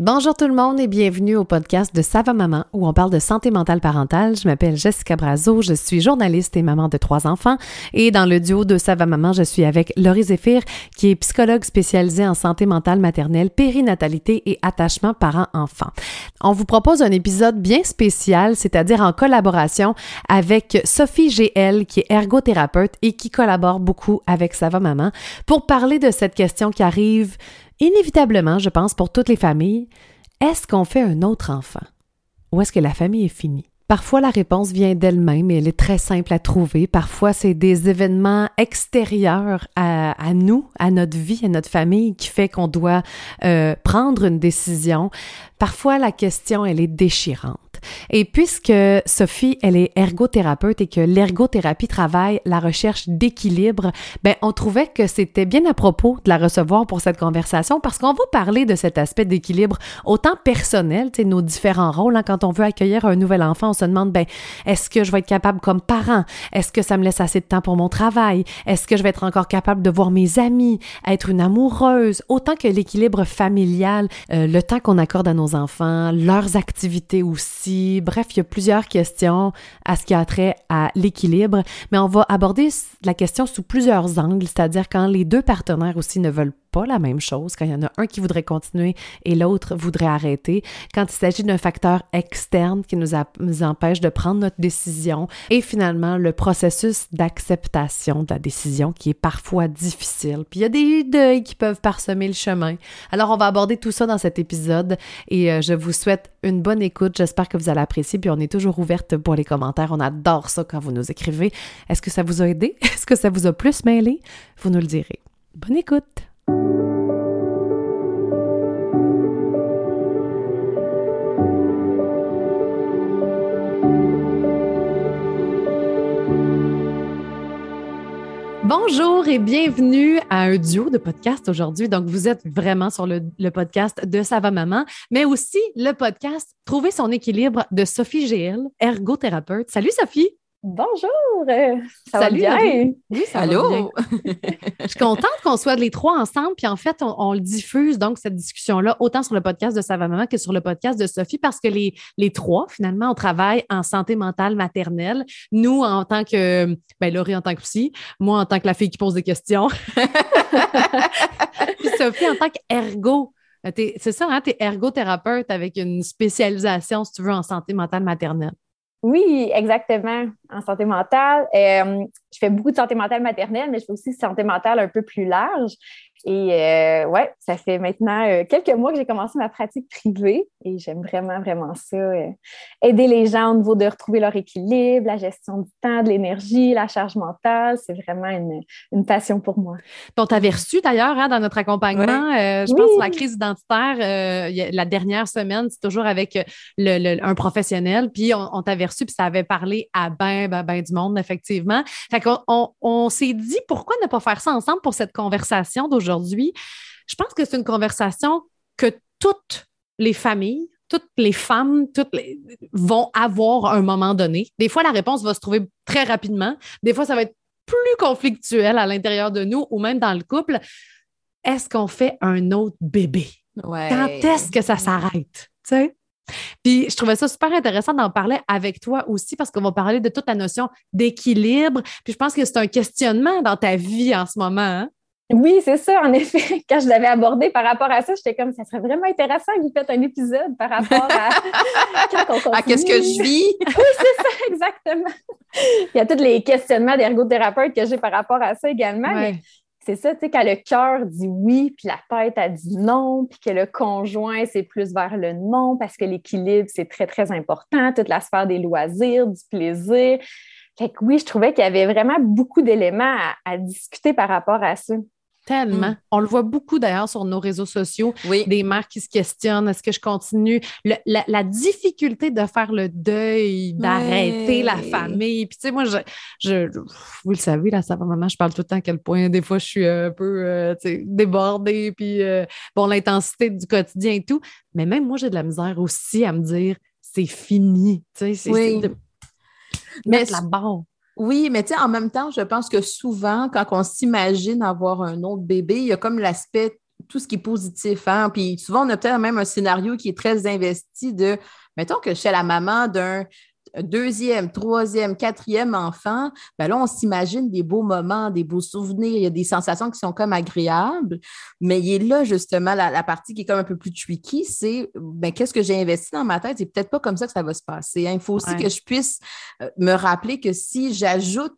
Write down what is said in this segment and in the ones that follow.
Bonjour tout le monde et bienvenue au podcast de Sava Maman où on parle de santé mentale parentale. Je m'appelle Jessica Brazo, je suis journaliste et maman de trois enfants et dans le duo de Sava Maman, je suis avec Laurie Zéphir qui est psychologue spécialisée en santé mentale maternelle, périnatalité et attachement parent-enfant. On vous propose un épisode bien spécial, c'est-à-dire en collaboration avec Sophie GL qui est ergothérapeute et qui collabore beaucoup avec Sava Maman pour parler de cette question qui arrive inévitablement, je pense, pour toutes les familles, est-ce qu'on fait un autre enfant? Ou est-ce que la famille est finie? Parfois, la réponse vient d'elle-même et elle est très simple à trouver. Parfois, c'est des événements extérieurs à, nous, à notre vie, à notre famille, qui fait qu'on doit euh, prendre une décision. Parfois, la question, elle est déchirante. Et puisque Sophie, elle est ergothérapeute et que l'ergothérapie travaille la recherche d'équilibre, ben on trouvait que c'était bien à propos de la recevoir pour cette conversation parce qu'on va parler de cet aspect d'équilibre autant personnel, tu nos différents rôles. Hein, quand on veut accueillir un nouvel enfant, on se demande, ben, est-ce que je vais être capable comme parent? Est-ce que ça me laisse assez de temps pour mon travail? Est-ce que je vais être encore capable de voir mes amis, être une amoureuse? Autant que l'équilibre familial, euh, le temps qu'on accorde à nos enfants, leurs activités aussi Bref, il y a plusieurs questions à ce qui a trait à l'équilibre, mais on va aborder la question sous plusieurs angles, c'est-à-dire quand les deux partenaires aussi ne veulent pas la même chose, quand il y en a un qui voudrait continuer et l'autre voudrait arrêter, quand il s'agit d'un facteur externe qui nous, empêche de prendre notre décision et finalement le processus d'acceptation de la décision qui est parfois difficile. Puis il y a des deuils qui peuvent parsemer le chemin. Alors on va aborder tout ça dans cet épisode et euh, je vous souhaite une bonne écoute. J'espère que vous allez apprécier. Puis on est toujours ouverte pour les commentaires. On adore ça quand vous nous écrivez. Est-ce que ça vous a aidé? Est-ce que ça vous a plus mêlé? Vous nous le direz. Bonne écoute! Bonjour et bienvenue à un duo de podcast aujourd'hui. Donc, vous êtes vraiment sur le, podcast de Sava Maman, mais aussi le podcast Trouver son équilibre de Sophie GL, ergothérapeute. Salut Sophie! Bonjour! Euh, ça Salut, va bien? Oui, ça Allô? Va bien. Je suis contente qu'on soit les trois ensemble, puis en fait, on, le diffuse, donc, cette discussion-là, autant sur le podcast de Sava Maman que sur le podcast de Sophie, parce que les, les trois, finalement, on travaille en santé mentale maternelle. Nous, en tant que, ben, Laurie en tant que psy, moi en tant que la fille qui pose des questions, puis Sophie en tant qu'ergo. C'est ça, hein? Tu es ergothérapeute avec une spécialisation, si tu veux, en santé mentale maternelle. Oui, exactement, en santé mentale. Euh, je fais beaucoup de santé mentale maternelle, mais je fais aussi santé mentale un peu plus large. Et euh, ouais, ça fait maintenant euh, quelques mois que j'ai commencé ma pratique privée et j'aime vraiment, vraiment ça. Euh, aider les gens au niveau de retrouver leur équilibre, la gestion du temps, de l'énergie, la charge mentale, c'est vraiment une, une, passion pour moi. on t'avait reçu d'ailleurs hein, dans notre accompagnement, je pense, sur la crise identitaire, la dernière semaine, c'est toujours avec le, un professionnel, puis on, on t'avait reçu, puis ça avait parlé à ben, ben, ben du monde, effectivement. Fait qu'on on, on s'est dit, pourquoi ne pas faire ça ensemble pour cette conversation d'aujourd'hui? Aujourd'hui. Je pense que c'est une conversation que toutes les familles, toutes les femmes, toutes les, vont avoir à un moment donné. Des fois, la réponse va se trouver très rapidement. Des fois, ça va être plus conflictuel à l'intérieur de nous ou même dans le couple. Est-ce qu'on fait un autre bébé? Quand est-ce que ça s'arrête? Puis je trouvais ça super intéressant d'en parler avec toi aussi parce qu'on va parler de toute la notion d'équilibre. Puis je pense que c'est un questionnement dans ta vie en ce moment. Hein? Oui, c'est ça, en effet. Quand je l'avais abordé par rapport à ça, j'étais comme, ça serait vraiment intéressant que vous faites un épisode par rapport à À qu'est-ce que je vis? oui, c'est ça, exactement. Il y a tous les questionnements d'ergothérapeute que j'ai par rapport à ça également. Mais c'est ça, tu sais, quand le cœur dit oui, puis la tête a dit non, puis que le conjoint, c'est plus vers le non, parce que l'équilibre, c'est très, très important, toute la sphère des loisirs, du plaisir. Fait que oui, je trouvais qu'il y avait vraiment beaucoup d'éléments à discuter par rapport à ça. Tellement. Mm. On le voit beaucoup d'ailleurs sur nos réseaux sociaux, des mères qui se questionnent, est-ce que je continue? la, difficulté de faire le deuil, d'arrêter la famille. Puis tu sais, moi, je, vous le savez, là, ça va maman, je parle tout le temps à quel point des fois je suis un peu euh, débordée, puis euh, bon, l'intensité du quotidien et tout. Mais même moi, j'ai de la misère aussi à me dire, c'est fini. Tu sais, c'est de mettre la barre. Oui, mais tu sais, en même temps, je pense que souvent, quand on s'imagine avoir un autre bébé, il y a comme l'aspect tout ce qui est positif. Hein? Puis souvent, on a peut-être même un scénario qui est très investi de, mettons que je suis la maman d'un deuxième, troisième, quatrième enfant, ben là, on s'imagine des beaux moments, des beaux souvenirs, il y a des sensations qui sont comme agréables, mais il est là justement la, partie qui est comme un peu plus tricky, c'est ben, qu'est-ce que j'ai investi dans ma tête, c'est peut-être pas comme ça que ça va se passer. Hein. Il faut aussi que je puisse euh, me rappeler que si j'ajoute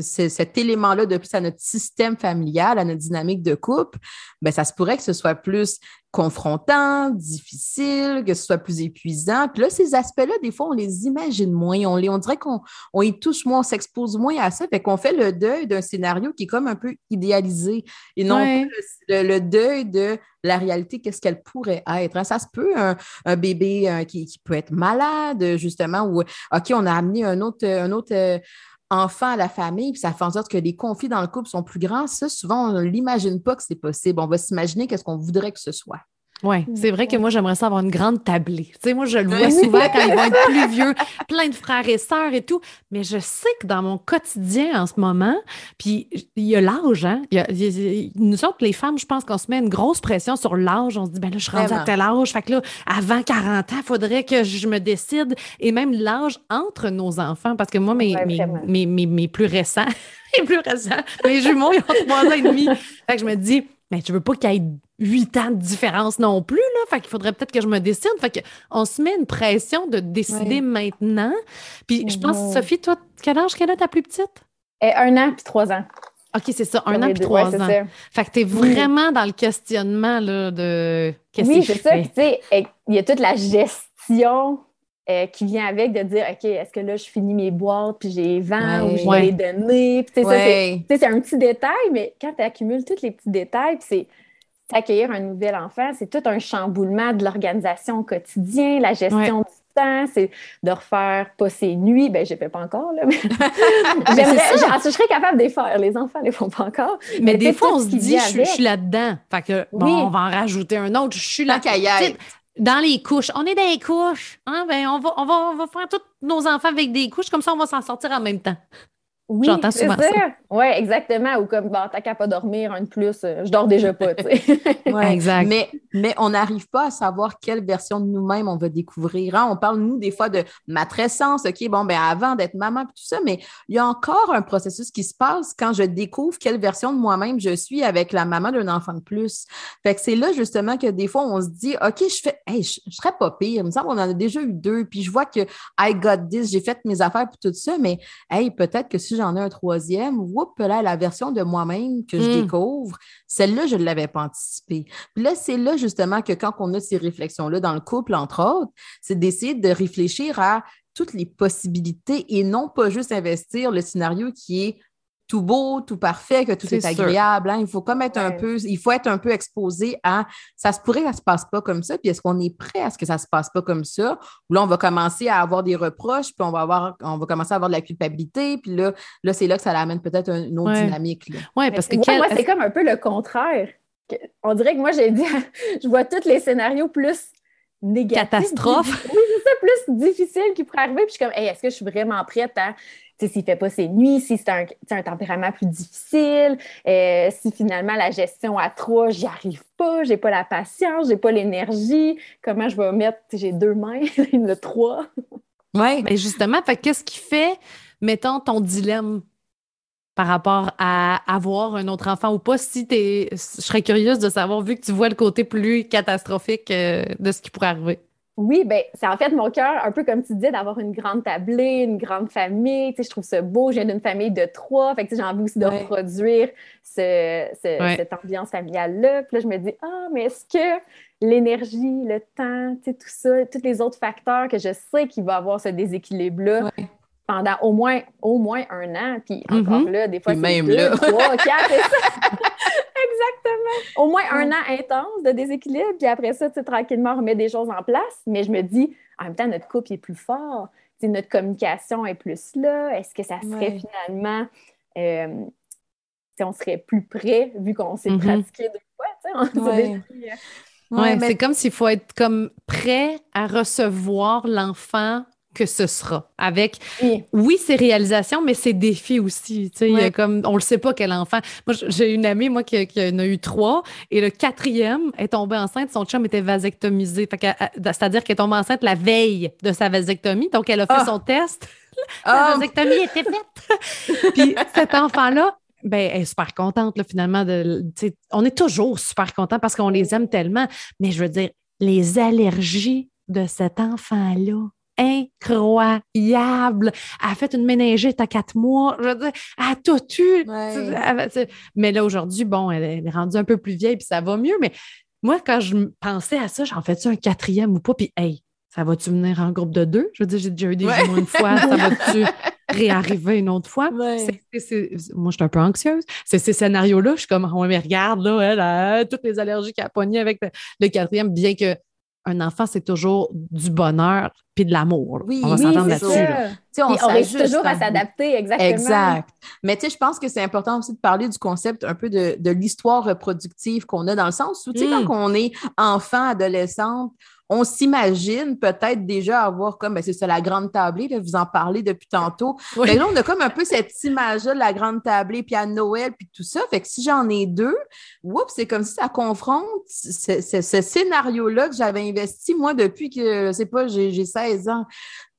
cet élément-là de plus à notre système familial, à notre dynamique de couple, ben ça se pourrait que ce soit plus confrontant, difficile, que ce soit plus épuisant. Puis là, ces aspects-là, des fois, on les imagine moins. On, les, on dirait qu'on on y touche moins, on s'expose moins à ça. Fait qu'on fait le deuil d'un scénario qui est comme un peu idéalisé et non le, deuil de la réalité, qu'est-ce qu'elle pourrait être. Hein? Ça se peut, un, bébé euh, qui, qui, peut être malade, justement, ou OK, on a amené un autre, un autre euh, enfant à la famille, puis ça fait en sorte que les conflits dans le couple sont plus grands, ça, souvent, on ne l'imagine pas que c'est possible. On va s'imaginer qu'est-ce qu'on voudrait que ce soit. Oui, c'est vrai que moi, j'aimerais ça avoir une grande tablée. Tu sais, moi, je le vois souvent quand ils vont être plus vieux, plein de frères et sœurs et tout. Mais je sais que dans mon quotidien en ce moment, puis il y a l'âge, hein? nous autres, les femmes, je pense qu'on se met une grosse pression sur l'âge. On se dit, ben là, je suis rendue à tel âge. Fait que là, avant 40 ans, il faudrait que je me décide. Et même l'âge entre nos enfants, parce que moi, mes, mes, mes, mes, plus récents, mes plus récents, mes jumeaux, ils ont trois ans et demi. Fait que je me dis, mais je veux pas qu'il y ait huit ans de différence non plus, là. Fait qu'il faudrait peut-être que je me décide. Fait qu'on se met une pression de décider maintenant. Puis je pense, Sophie, toi, quel âge quelle est ta plus petite? Et eh, un an puis trois ans. OK, c'est ça, un an puis trois ans. Fait que tu es vraiment dans le questionnement là, de qu'est-ce que Oui, c'est ça. Tu sais, il y a toute la gestion euh, qui vient avec de dire OK, est-ce que là, je finis mes boîtes, puis j'ai 20 ou je vais les donner. c'est un petit détail, mais quand tu accumules tous les petits détails, c'est accueillir un nouvel enfant, c'est tout un chamboulement de l'organisation au quotidien, la gestion du temps, c'est de refaire pas ses nuits. Ben, je ne fais pas encore, là. Mais j'aimerais, je, serais capable de les faire. Les enfants ne les font pas encore. Mais, des fois, on se dit, je, suis là-dedans. Fait que, bon, on va en rajouter un autre. Je suis là. Dans les couches. On est dans les couches. Hein? Ben, on, va, on, va, on va faire tous nos enfants avec des couches, comme ça, on va s'en sortir en même temps. Oui, J'entends souvent ça. Oui, exactement. Ou comme, bon, t'as qu'à pas dormir, un de plus, euh, je dors déjà pas, tu sais. exact. Mais, mais on n'arrive pas à savoir quelle version de nous-mêmes on va découvrir. Hein. On parle, nous, des fois de matrescence, OK, bon, ben avant d'être maman, tout ça, mais il y a encore un processus qui se passe quand je découvre quelle version de moi-même je suis avec la maman d'un enfant de plus. Fait que c'est là, justement, que des fois, on se dit, OK, je fais, hey, je, je serais pas pire. Il me semble qu'on en a déjà eu deux, puis je vois que I got this, j'ai fait mes affaires, puis tout ça, mais, hey, peut-être que si j'en ai un troisième, whoop, là, la version de moi-même que je hmm. découvre, celle-là, je ne l'avais pas anticipée. Puis là, c'est là justement que quand on a ces réflexions-là dans le couple, entre autres, c'est d'essayer de réfléchir à toutes les possibilités et non pas juste investir le scénario qui est tout beau, tout parfait, que tout est, agréable. Hein. Il faut comme être un peu, il faut être un peu exposé à ça se pourrait que ça se passe pas comme ça, puis est-ce qu'on est prêt à ce que ça se passe pas comme ça? Ou là, on va commencer à avoir des reproches, puis on va avoir, on va commencer à avoir de la culpabilité, puis là, là c'est là que ça amène peut-être une autre dynamique. Oui, parce que moi, c'est comme un peu le contraire. On dirait que moi, j'ai dit, je vois tous les scénarios plus Catastrophe. Oui, c'est ça, plus difficile qui pourrait arriver. Puis je suis comme, est-ce que je suis vraiment prête à s'il fait pas ses nuits, si c'est un, un, tempérament plus difficile, euh, si finalement la gestion à trois, j'y arrive pas, j'ai pas la patience, j'ai pas l'énergie, comment je vais mettre, j'ai deux mains, y a trois? Oui, mais justement, qu'est-ce qui fait, mettons, ton dilemme? Par rapport à avoir un autre enfant ou pas, si es, je serais curieuse de savoir, vu que tu vois le côté plus catastrophique euh, de ce qui pourrait arriver. Oui, ben c'est en fait mon cœur, un peu comme tu disais, d'avoir une grande tablée, une grande famille. Tu sais, je trouve ça beau. Je viens d'une famille de trois. Fait que j'ai envie aussi de reproduire cette ambiance familiale-là. Puis là, je me dis, ah, mais est-ce que l'énergie, le temps, tu sais, tout ça, tous les autres facteurs que je sais qu'il va avoir ce déséquilibre-là pendant au moins, au moins un an. Puis encore mm-hmm. là, des fois, c'est deux, trois, quatre, Exactement. Au moins un an intense de déséquilibre, puis après ça, tu sais, tranquillement, on remet des choses en place. Mais je me dis, en même temps, notre couple est plus fort. Tu notre communication est plus là. Est-ce que ça serait finalement. Euh, on serait plus près vu qu'on s'est mm-hmm. pratiqué deux fois. Ouais. Euh, ouais, c'est comme s'il faut être comme prêt à recevoir l'enfant que ce sera. Avec, oui, ses réalisations, mais ses défis aussi. Tu sais, comme, on le sait pas quel enfant. Moi, j'ai une amie, moi, qui, en a eu trois, et le quatrième est tombé enceinte. Son chum était vasectomisé. C'est-à-dire qu'elle est tombée enceinte la veille de sa vasectomie. Donc, elle a fait ah! son test. la ah! vasectomie était faite. Puis cet enfant-là, ben, elle est super contente, là, finalement. De, on est toujours super content parce qu'on les aime tellement. Mais je veux dire, les allergies de cet enfant-là, incroyable. Elle a fait une méningite à quatre mois. Je veux dire, elle a tout eu. Mais là, aujourd'hui, bon, elle est rendue un peu plus vieille, puis ça va mieux. Mais moi, quand je pensais à ça, j'en fais-tu un quatrième ou pas? Puis, hey, ça va-tu venir en groupe de deux? Je veux dire, j'ai déjà eu des jumeaux une fois. Ça va-tu réarriver une autre fois? moi, je suis un peu anxieuse. C'est ces scénarios-là, je suis comme, ouais, mais regarde, là, elle a toutes les allergies qu'elle a pognées avec le quatrième, bien que un enfant, c'est toujours du bonheur puis de l'amour. Oui, on va s'entendre là-dessus. On, on réussit toujours à s'adapter, exactement. Exact. Mais tu sais, je pense que c'est important aussi de parler du concept un peu de, de l'histoire reproductive qu'on a dans le sens où, tu sais, quand mm. on est enfant, adolescente, on s'imagine peut-être déjà avoir comme, ben, c'est ça, la grande tablée, vous en parlez depuis tantôt. Mais là, on a comme un peu cette image-là de la grande tablée, puis à Noël, puis tout ça. Fait que si j'en ai deux, c'est comme si ça confronte ce, ce scénario-là que j'avais investi, moi, depuis que, je sais pas, j'ai 16 ans.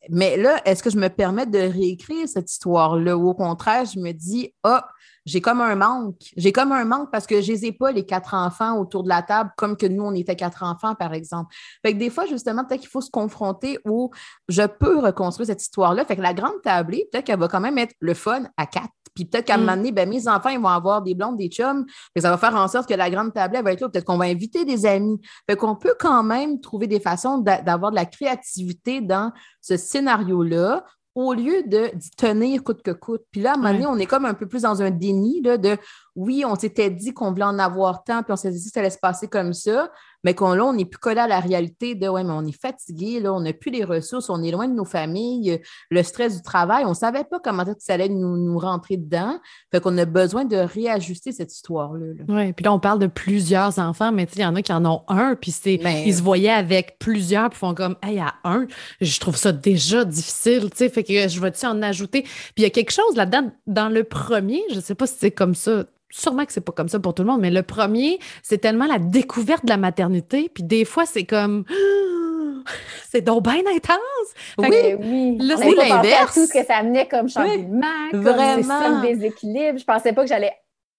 Mais là, est-ce que je me permets de réécrire cette histoire-là? Ou au contraire, je me dis, ah, j'ai comme un manque. J'ai comme un manque parce que je les ai pas, les quatre enfants autour de la table, comme que nous, on était quatre enfants, par exemple. Fait que des fois, justement, peut-être qu'il faut se confronter où je peux reconstruire cette histoire-là. Fait que la grande tablée, peut-être qu'elle va quand même être le fun à quatre. Puis peut-être qu'à un mm. moment donné, ben, mes enfants, ils vont avoir des blondes, des chums. et ça va faire en sorte que la grande tablée va être là. Peut-être qu'on va inviter des amis. Fait qu'on peut quand même trouver des façons d'avoir de la créativité dans ce scénario-là au lieu de tenir coûte que coûte. Puis là, à un moment donné, on est comme un peu plus dans un déni là, de oui, on s'était dit qu'on voulait en avoir tant, puis on s'est dit que ça allait se passer comme ça, mais qu'on là, on n'est plus collé à la réalité de ouais, mais on est fatigué, là, on n'a plus les ressources, on est loin de nos familles, le stress du travail, on ne savait pas comment ça allait nous, nous rentrer dedans. Fait qu'on a besoin de réajuster cette histoire-là. Oui, puis là, on parle de plusieurs enfants, mais il y en a qui en ont un, puis c'est ben, ils se voyaient avec plusieurs, puis font comme Hey, à un, je trouve ça déjà difficile, tu sais, fait que je vais-tu en ajouter? Puis il y a quelque chose là-dedans, dans le premier, je ne sais pas si c'est comme ça sûrement que c'est pas comme ça pour tout le monde, mais le premier, c'est tellement la découverte de la maternité, puis des fois, c'est comme c'est donc bien intense. oui, oui. Là, c'est l'inverse. tout ce que ça amenait comme changement, comme Vraiment. déséquilibre. Je pensais pas que j'allais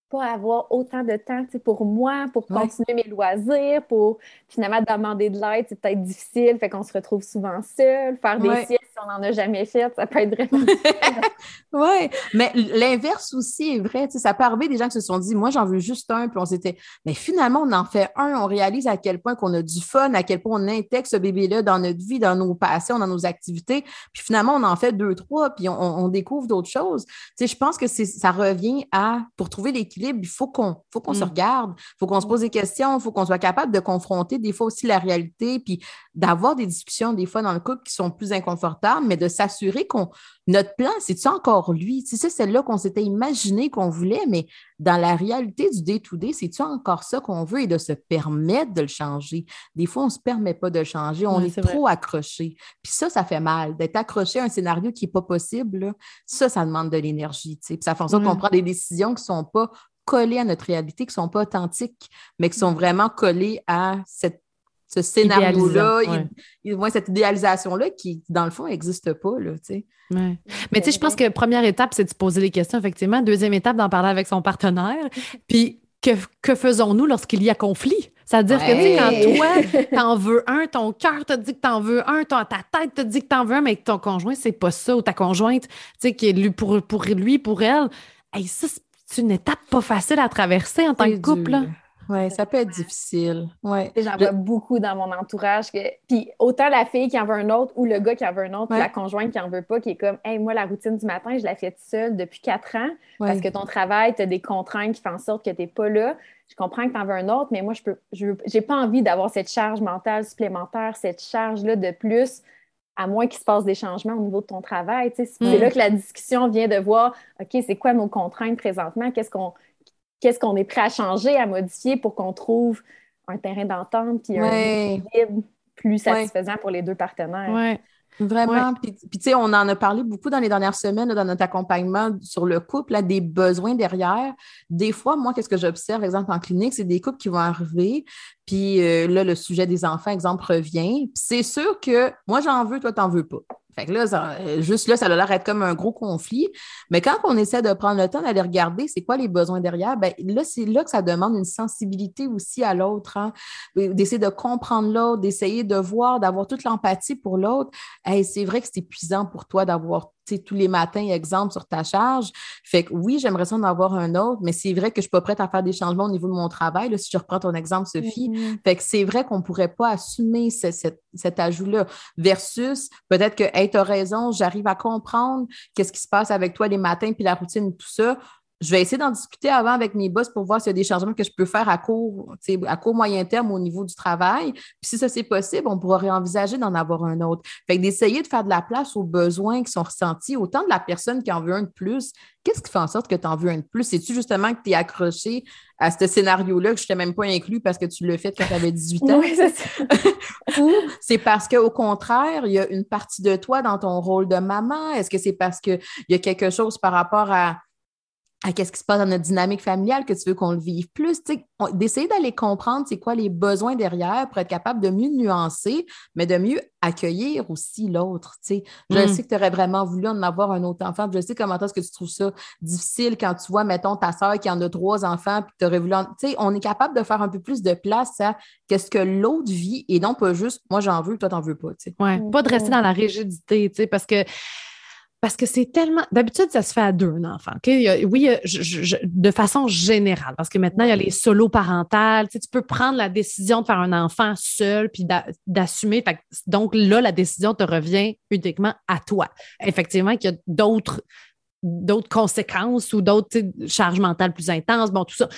pas avoir autant de temps pour moi, pour continuer mes loisirs, pour finalement demander de l'aide, c'est peut-être difficile, fait qu'on se retrouve souvent seul. Faire des siestes si on n'en a jamais fait, ça peut être vraiment Oui, mais l'inverse aussi est vrai. Ça peut arriver des gens qui se sont dit, moi j'en veux juste un, puis on s'était, mais finalement on en fait un, on réalise à quel point qu'on a du fun, à quel point on intègre ce bébé-là dans notre vie, dans nos passions, dans nos activités, puis finalement on en fait deux, trois, puis on, découvre d'autres choses. je pense que ça revient à, pour trouver l'équilibre, il faut qu'on faut qu'on se mm. regarde, il faut qu'on se pose des questions, il faut qu'on soit capable de confronter des fois aussi la réalité, puis d'avoir des discussions des fois dans le couple qui sont plus inconfortables, mais de s'assurer qu'on notre plan, c'est-tu encore lui? C'est ça, celle-là qu'on s'était imaginé qu'on voulait, mais dans la réalité du day-to-day, c'est-tu encore ça qu'on veut et de se permettre de le changer? Des fois, on ne se permet pas de le changer, on est, trop accroché. Puis ça, ça fait mal. D'être accroché à un scénario qui n'est pas possible, ça, ça demande de l'énergie. Puis ça fait en sorte qu'on prend des décisions qui ne sont pas collées à notre réalité, qui ne sont pas authentiques, mais qui sont vraiment collées à cette ce scénario-là, cette idéalisation-là qui, dans le fond, n'existe pas. Là, Mais tu sais, je pense que première étape, c'est de se poser des questions, effectivement. Deuxième étape, d'en parler avec son partenaire. Puis, que, que faisons-nous lorsqu'il y a conflit? C'est-à-dire que, quand toi, t'en veux un, ton cœur te dit que t'en veux un, ta tête te dit que t'en veux un, mais que ton conjoint, c'est pas ça, ou ta conjointe, tu sais, qui est pour, pour lui, pour elle, ça, c'est une étape pas facile à traverser en tant que couple. Là. Oui, ça peut être difficile. Ouais. J'en vois beaucoup dans mon entourage. Que... Puis autant la fille qui en veut un autre ou le gars qui en veut un autre, la conjointe qui en veut pas, qui est comme Hey, moi, la routine du matin, je la fais seule depuis quatre ans parce que ton travail, tu as des contraintes qui font en sorte que tu n'es pas là. Je comprends que tu en veux un autre, mais moi, je peux je j'ai pas envie d'avoir cette charge mentale supplémentaire, cette charge-là de plus à moins qu'il se passe des changements au niveau de ton travail. C'est là que la discussion vient de voir, OK, c'est quoi nos contraintes présentement? Qu'est-ce qu'on qu'est-ce qu'on est prêt à changer, à modifier pour qu'on trouve un terrain d'entente puis un équilibre plus satisfaisant pour les deux partenaires. Oui. Vraiment. Puis, tu sais, on en a parlé beaucoup dans les dernières semaines, dans notre accompagnement sur le couple, là, des besoins derrière. Des fois, moi, qu'est-ce que j'observe, exemple, en clinique, c'est des couples qui vont arriver, puis euh, là, le sujet des enfants, exemple, revient. C'est sûr que moi, j'en veux, toi, t'en veux pas. Fait que là, euh, juste là, ça a l'air d'être comme un gros conflit. Mais quand on essaie de prendre le temps d'aller regarder c'est quoi les besoins derrière, ben là, c'est là que ça demande une sensibilité aussi à l'autre, hein. d'essayer de comprendre l'autre, d'essayer de voir, d'avoir toute l'empathie pour l'autre. Hey, c'est vrai que c'est épuisant pour toi d'avoir tous les matins, exemple, sur ta charge. Fait que oui, j'aimerais ça en avoir un autre, mais c'est vrai que je suis pas prête à faire des changements au niveau de mon travail, là, si je reprends ton exemple, Sophie. Mm-hmm. Fait que c'est vrai qu'on pourrait pas assumer cet ajout-là versus peut-être que, hey, tu as raison, j'arrive à comprendre qu'est-ce qui se passe avec toi les matins, puis la routine, tout ça je vais essayer d'en discuter avant avec mes boss pour voir s'il y a des changements que je peux faire à court, à court moyen terme au niveau du travail. Puis si ça c'est possible, on pourra réenvisager d'en avoir un autre. Fait que d'essayer de faire de la place aux besoins qui sont ressentis, autant de la personne qui en veut un de plus. Qu'est-ce qui fait en sorte que tu en veux un de plus? C'est-tu justement que tu es accroché à ce scénario-là que je t'ai même pas inclus parce que tu l'as fait quand tu avais 18 ans? Oui, c'est ça. Ou c'est parce qu'au contraire, il y a une partie de toi dans ton rôle de maman? Est-ce que c'est parce qu'il y a quelque chose par rapport à à qu'est-ce qui se passe dans notre dynamique familiale que tu veux qu'on le vive plus. D'essayer d'aller comprendre c'est quoi les besoins derrière pour être capable de mieux nuancer, mais de mieux accueillir aussi l'autre. Je mm. sais que tu aurais vraiment voulu en avoir un autre enfant. Je sais comment est-ce que tu trouves ça difficile quand tu vois, mettons, ta soeur qui en a trois enfants, puis tu aurais voulu. On est capable de faire un peu plus de place à qu'est-ce que l'autre vit et non pas juste moi j'en veux, toi t'en veux pas. Oui, pas de rester dans la rigidité, parce que parce que c'est tellement. D'habitude, ça se fait à deux, un enfant. oui, de façon générale, parce que maintenant, il y a les solos parentales. Tu, peux prendre la décision de faire un enfant seul puis d'assumer. Donc là, la décision te revient uniquement à toi. Effectivement, qu'il y a d'autres d'autres conséquences ou d'autres charges mentales plus intenses, bon, tout ça.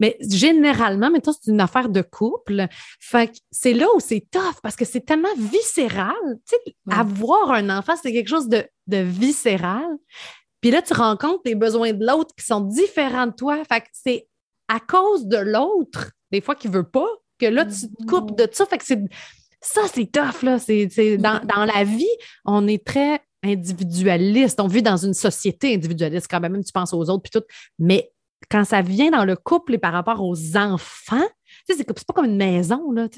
Mais généralement, maintenant, c'est une affaire de couple. Fait c'est là où c'est tough parce que c'est tellement viscéral. Tu sais, avoir un enfant, c'est quelque chose de, viscéral. Puis là, tu rencontres les besoins de l'autre qui sont différents de toi. Fait que c'est à cause de l'autre, des fois, qui veut pas, que là, tu te coupes de ça. Fait que c'est ça, c'est tough, là. C'est, dans, dans, la vie, on est très individualiste. On vit dans une société individualiste quand même, tu penses aux autres, puis tout. Mais quand ça vient dans le couple et par rapport aux enfants, c'est pas comme une maison, là,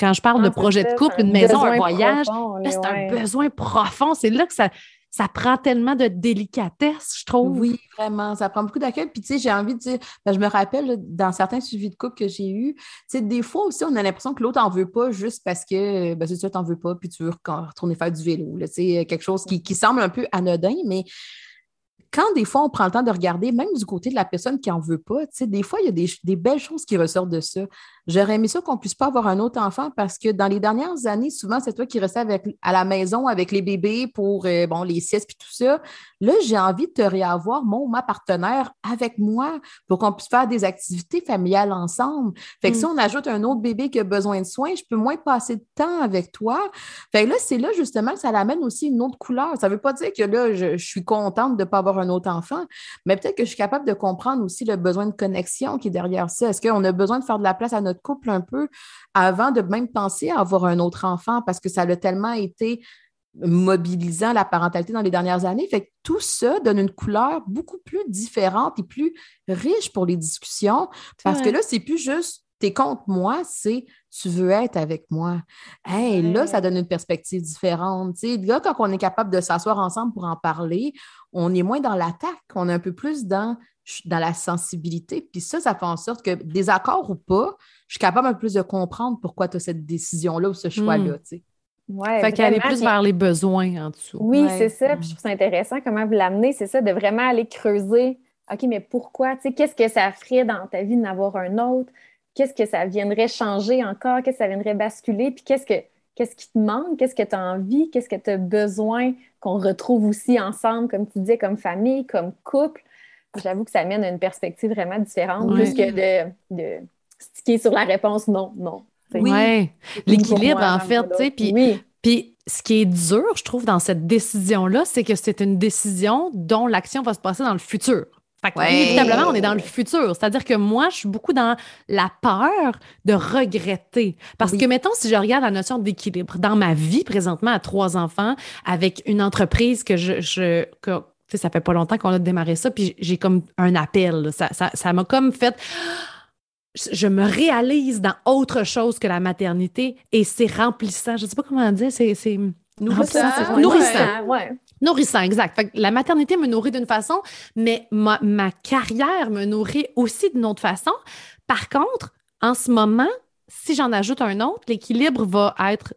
quand je parle de projet de couple, une maison, un voyage, c'est un besoin profond. C'est là que ça, ça prend tellement de délicatesse, je trouve. Oui, vraiment. Ça prend beaucoup d'accueil. Puis, tu sais, j'ai envie de dire, ben, je me rappelle dans certains suivis de couple que j'ai eus, tu sais, des fois aussi, on a l'impression que l'autre n'en veut pas juste parce que, ben, c'est ça, t'en veux pas, puis tu veux retourner faire du vélo. Tu sais, quelque chose qui, qui semble un peu anodin, mais quand des fois on prend le temps de regarder, même du côté de la personne qui en veut pas, des fois, il y a des, des, belles choses qui ressortent de ça. J'aurais aimé ça qu'on puisse pas avoir un autre enfant parce que dans les dernières années, souvent, c'est toi qui restais avec, à la maison avec les bébés pour euh, bon, les siestes et tout ça. Là, j'ai envie de te réavoir, mon ma partenaire, avec moi pour qu'on puisse faire des activités familiales ensemble. Fait que si mm. on ajoute un autre bébé qui a besoin de soins, je peux moins passer de temps avec toi. Fait que là, c'est là justement que ça l'amène aussi une autre couleur. Ça veut pas dire que là, je, je suis contente de ne pas avoir un autre enfant, mais peut-être que je suis capable de comprendre aussi le besoin de connexion qui est derrière ça. Est-ce qu'on a besoin de faire de la place à notre couple un peu avant de même penser à avoir un autre enfant parce que ça a tellement été mobilisant la parentalité dans les dernières années. Fait que tout ça donne une couleur beaucoup plus différente et plus riche pour les discussions parce que là, c'est plus juste t'es contre moi, c'est tu veux être avec moi. Hey, là, ça donne une perspective différente. là, quand on est capable de s'asseoir ensemble pour en parler, on est moins dans l'attaque, on est un peu plus dans dans la sensibilité. Puis ça, ça fait en sorte que, désaccord ou pas, je suis capable un peu plus de comprendre pourquoi tu as cette décision-là ou ce choix-là. Hmm. sais. Ouais, fait qu'aller plus vers les besoins en dessous. Oui, c'est ça. Puis je trouve ça intéressant comment vous l'amenez. C'est ça, de vraiment aller creuser. OK, mais pourquoi? Tu sais, qu'est-ce que ça ferait dans ta vie d'avoir un autre? Qu'est-ce que ça viendrait changer encore? Qu'est-ce que ça viendrait basculer? Puis qu'est-ce que qu'est-ce qui te manque? Qu'est-ce que tu as envie? Qu'est-ce que tu as besoin qu'on retrouve aussi ensemble, comme tu disais, comme famille, comme couple? J'avoue que ça mène à une perspective vraiment différente, plus que de, de sticker sur la réponse non, non. Oui, l'équilibre en fait, tu sais, puis, puis ce qui est dur, je trouve, dans cette décision-là, c'est que c'est une décision dont l'action va se passer dans le futur. Fait que, inévitablement, on est dans le futur. C'est-à-dire que moi, je suis beaucoup dans la peur de regretter. Parce que, mettons, si je regarde la notion d'équilibre dans ma vie présentement à trois enfants, avec une entreprise que je, je que, ça fait pas longtemps qu'on a démarré ça, puis j'ai comme un appel. Ça m'a ça, m'a comme fait je me réalise dans autre chose que la maternité et c'est remplissant. Je ne sais pas comment dire, c'est nourrissant. Nourrissant. Ouais. Nourrissant, exact. la maternité me nourrit d'une façon, mais ma, carrière me nourrit aussi d'une autre façon. Par contre, en ce moment, si j'en ajoute un autre, l'équilibre va être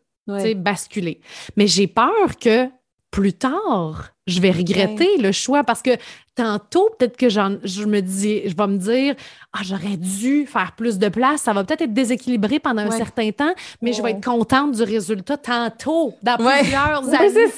basculé. Mais j'ai peur que plus tard, je vais regretter le choix parce que tantôt, peut-être que je me dis, je vais me dire, ah, j'aurais dû faire plus de place. Ça va peut-être être déséquilibré pendant un certain temps, mais je vais être contente du résultat tantôt, dans plusieurs années.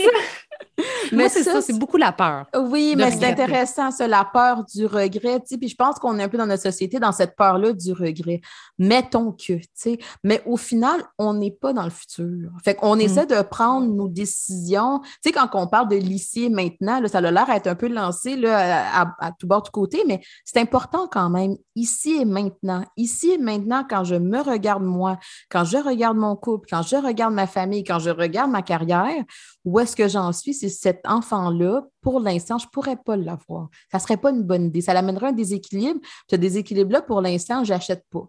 mais c'est ça, c'est beaucoup la peur. Oui, mais c'est intéressant, ça, la peur du regret. Puis je pense qu'on est un peu dans notre société dans cette peur-là du regret. Mettons que, tu sais. Mais au final, on n'est pas dans le futur. Fait qu'on mm. essaie de prendre nos décisions. Tu sais, quand on parle de lycée maintenant, là, ça a l'air d'être un peu lancé là, à, tout bord, de côté, mais c'est important quand même, ici et maintenant. Ici et maintenant, quand je me regarde moi, quand je regarde mon couple, quand je regarde ma famille, quand je regarde ma carrière, où est-ce que j'en suis? Cet enfant-là, pour l'instant, je ne pourrais pas l'avoir. Ça ne serait pas une bonne idée. Ça l'amènerait un déséquilibre. Ce déséquilibre-là, pour l'instant, je n'achète pas.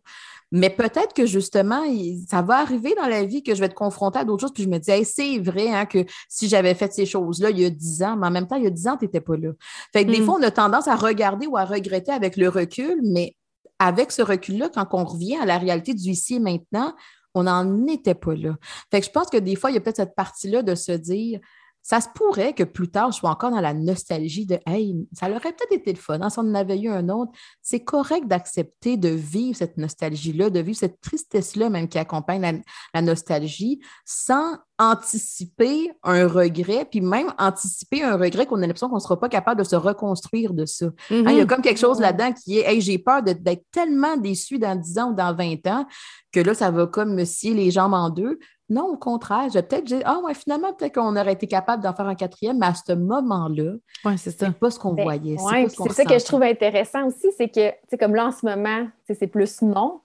Mais peut-être que justement, ça va arriver dans la vie que je vais être confrontée à d'autres choses, puis je me dis, c'est vrai hein, que si j'avais fait ces choses-là il y a dix ans, mais en même temps, il y a dix ans, tu n'étais pas là. Fait que des hmm. fois, on a tendance à regarder ou à regretter avec le recul, mais avec ce recul-là, quand on revient à la réalité du ici et maintenant, on n'en était pas là. Fait que je pense que des fois, il y a peut-être cette partie-là de se dire, ça se pourrait que plus tard, je sois encore dans la nostalgie de Hey, ça aurait peut-être été le fun, hein, si on en avait eu un autre. C'est correct d'accepter de vivre cette nostalgie-là, de vivre cette tristesse-là même qui accompagne la, nostalgie, sans anticiper un regret, puis même anticiper un regret qu'on a l'impression qu'on ne sera pas capable de se reconstruire de ça. Hein, il y a mm-hmm. comme quelque chose là-dedans qui est Hey, j'ai peur d'être tellement déçu dans 10 ans ou dans 20 ans que là, ça va comme me scier les jambes en deux. Non, au contraire, j'ai peut-être dit, ah ouais, finalement, peut-être qu'on aurait été capable d'en faire un quatrième, mais à ce moment-là, ouais, c'est pas ce qu'on ben, voyait. c'est ça que je trouve intéressant aussi, c'est que, tu comme là, en ce moment, c'est plus non,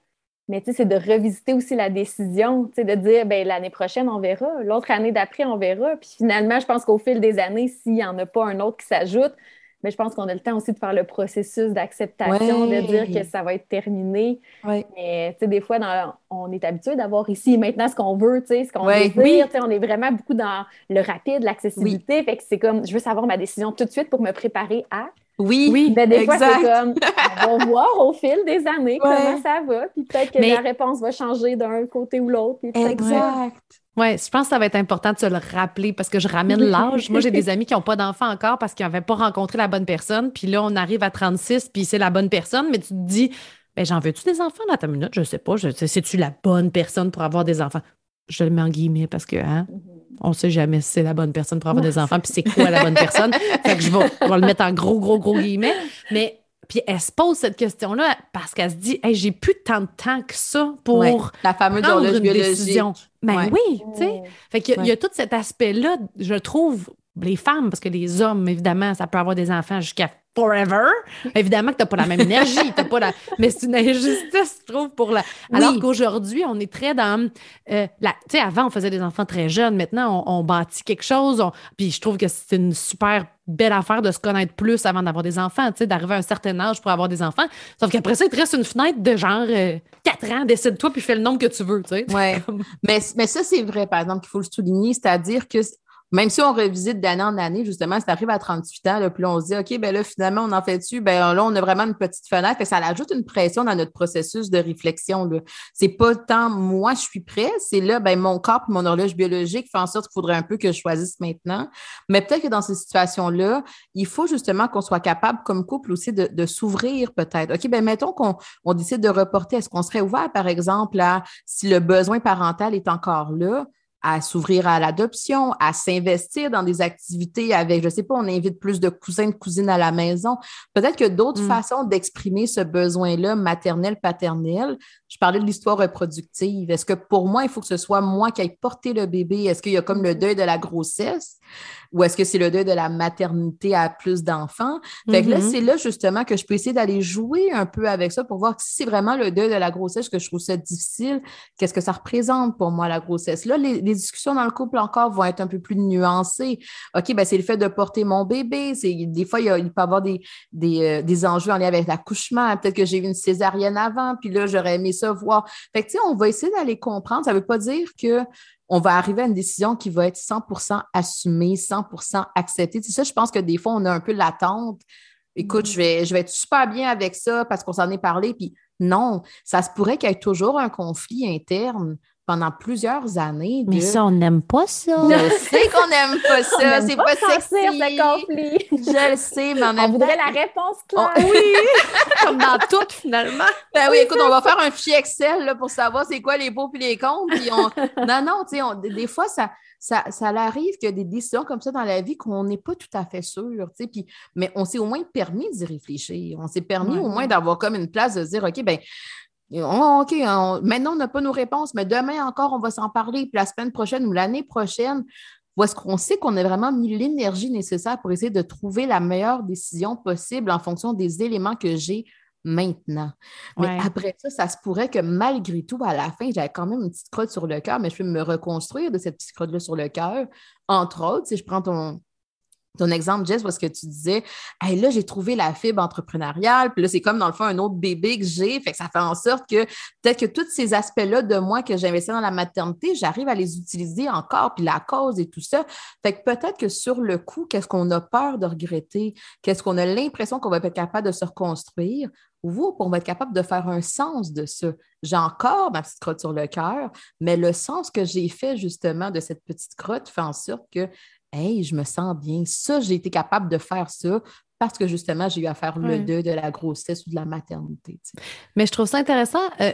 mais c'est de revisiter aussi la décision, de dire, ben l'année prochaine, on verra, l'autre année d'après, on verra. Puis finalement, je pense qu'au fil des années, s'il n'y en a pas un autre qui s'ajoute, mais je pense qu'on a le temps aussi de faire le processus d'acceptation, de dire que ça va être terminé. Mais tu sais, des fois, on est habitué d'avoir ici maintenant ce qu'on veut, tu sais, ce qu'on veut dire. On est vraiment beaucoup dans le rapide, l'accessibilité. Fait que c'est comme, je veux savoir ma décision tout de suite pour me préparer à. Oui, oui. Mais des fois, c'est comme, on va voir au fil des années comment ça va. Puis peut-être que la réponse va changer d'un côté ou l'autre. Exact. Oui, je pense que ça va être important de se le rappeler parce que je ramène l'âge. Moi, j'ai des amis qui n'ont pas d'enfants encore parce qu'ils n'avaient pas rencontré la bonne personne. Puis là, on arrive à 36, puis c'est la bonne personne, mais tu te dis, ben, j'en veux-tu des enfants dans ta minute? Je sais pas. C'est-tu la bonne personne pour avoir des enfants? Je le mets en guillemets parce que, hein, on sait jamais si c'est la bonne personne pour avoir des enfants, puis c'est quoi la bonne personne. fait que je vais, je vais le mettre en gros, gros, gros guillemets. Mais puis elle se pose cette question-là parce qu'elle se dit hey, j'ai plus tant de temps que ça pour la fameuse prendre une décision. Ben oui, tu sais. Fait qu'il y, y, a tout cet aspect-là, je trouve, les femmes, parce que les hommes, évidemment, ça peut avoir des enfants jusqu'à forever. Évidemment que tu n'as pas la même énergie, pas la... mais c'est une injustice, je trouve, pour la. Alors qu'aujourd'hui, on est très dans. Euh, la... Tu sais, avant, on faisait des enfants très jeunes. Maintenant, on, bâtit quelque chose. Puis je trouve que c'est une super belle affaire de se connaître plus avant d'avoir des enfants, tu sais, d'arriver à un certain âge pour avoir des enfants. Sauf qu'après ça, il te reste une fenêtre de genre 4 euh, ans, décide-toi puis fais le nombre que tu veux, tu sais. Ouais. mais, mais ça, c'est vrai, par exemple, qu'il faut le souligner, c'est-à-dire que même si on revisite d'année en année, justement, ça arrive à 38 ans, là, puis on se dit, OK, ben là, finalement, on en fait dessus, ben là, on a vraiment une petite fenêtre. et ça ajoute une pression dans notre processus de réflexion. C'est pas tant moi, je suis prêt, c'est là, ben mon corps mon horloge biologique fait en sorte qu'il faudrait un peu que je choisisse maintenant. Mais peut-être que dans ces situations-là, il faut justement qu'on soit capable, comme couple aussi, de, s'ouvrir peut-être. OK, ben mettons qu'on on décide de reporter. Est-ce qu'on serait ouvert, par exemple, à si le besoin parental est encore là? À s'ouvrir à l'adoption, à s'investir dans des activités avec, je sais pas, on invite plus de cousins, de cousines à la maison. Peut-être que d'autres mm. façons d'exprimer ce besoin-là, maternel, paternel, je parlais de l'histoire reproductive. Est-ce que pour moi, il faut que ce soit moi qui aille porter le bébé? Est-ce qu'il y a comme le deuil de la grossesse? Ou est-ce que c'est le deuil de la maternité à plus d'enfants? Fait que là, mm-hmm. c'est là justement que je peux essayer d'aller jouer un peu avec ça pour voir si c'est vraiment le deuil de la grossesse que je trouve ça difficile, qu'est-ce que ça représente pour moi la grossesse? Là, les, discussions dans le couple encore vont être un peu plus nuancées. OK, ben c'est le fait de porter mon bébé. Des fois, il, y a, il peut y avoir des, des, euh, des enjeux en lien avec l'accouchement. Peut-être que j'ai eu une césarienne avant, puis là, j'aurais aimé ça voir. Fait que, tu sais, on va essayer d'aller comprendre. Ça ne veut pas dire que on va arriver à une décision qui va être 100% assumée, 100% acceptée. C'est ça, je pense que des fois, on a un peu l'attente. Écoute, je vais, je vais être super bien avec ça parce qu'on s'en est parlé. Puis non, ça se pourrait qu'il y ait toujours un conflit interne pendant plusieurs années. Mais ça, on n'aime pas ça. Je sais qu'on n'aime pas ça. C'est pas, sexy. conflit. Je le sais, mais on, on voudrait la réponse claire. oui, comme dans tout, finalement. Ben oui, écoute, on va faire un fichier Excel là, pour savoir c'est quoi les beaux et les comptes. Puis on... Non, non, tu sais, des fois, ça, ça, ça arrive qu'il y a des décisions comme ça dans la vie qu'on n'est pas tout à fait sûr, tu sais, puis, mais on s'est au moins permis d'y réfléchir. On s'est permis au moins d'avoir comme une place de se dire, OK, ben OK, maintenant, on n'a pas nos réponses, mais demain encore, on va s'en parler. Puis la semaine prochaine ou l'année prochaine, où est-ce qu'on sait qu'on a vraiment mis l'énergie nécessaire pour essayer de trouver la meilleure décision possible en fonction des éléments que j'ai maintenant? Mais après ça, ça se pourrait que malgré tout, à la fin, j'avais quand même une petite crotte sur le cœur, mais je peux me reconstruire de cette petite crotte-là sur le cœur. Entre autres, si je prends ton, ton exemple, Jess, parce que tu disais, hey, là, j'ai trouvé la fibre entrepreneuriale, puis là, c'est comme dans le fond un autre bébé que j'ai, fait que ça fait en sorte que peut-être que tous ces aspects-là de moi que j'investis dans la maternité, j'arrive à les utiliser encore, puis la cause et tout ça. Fait que peut-être que sur le coup, qu'est-ce qu'on a peur de regretter, qu'est-ce qu'on a l'impression qu'on va être capable de se reconstruire, vous, pour être capable de faire un sens de ça. J'ai encore ma petite crotte sur le cœur, mais le sens que j'ai fait justement de cette petite crotte fait en sorte que Hey, je me sens bien. Ça, j'ai été capable de faire ça parce que justement, j'ai eu à faire le deuil de la grossesse ou de la maternité. Mais je trouve ça intéressant. Euh,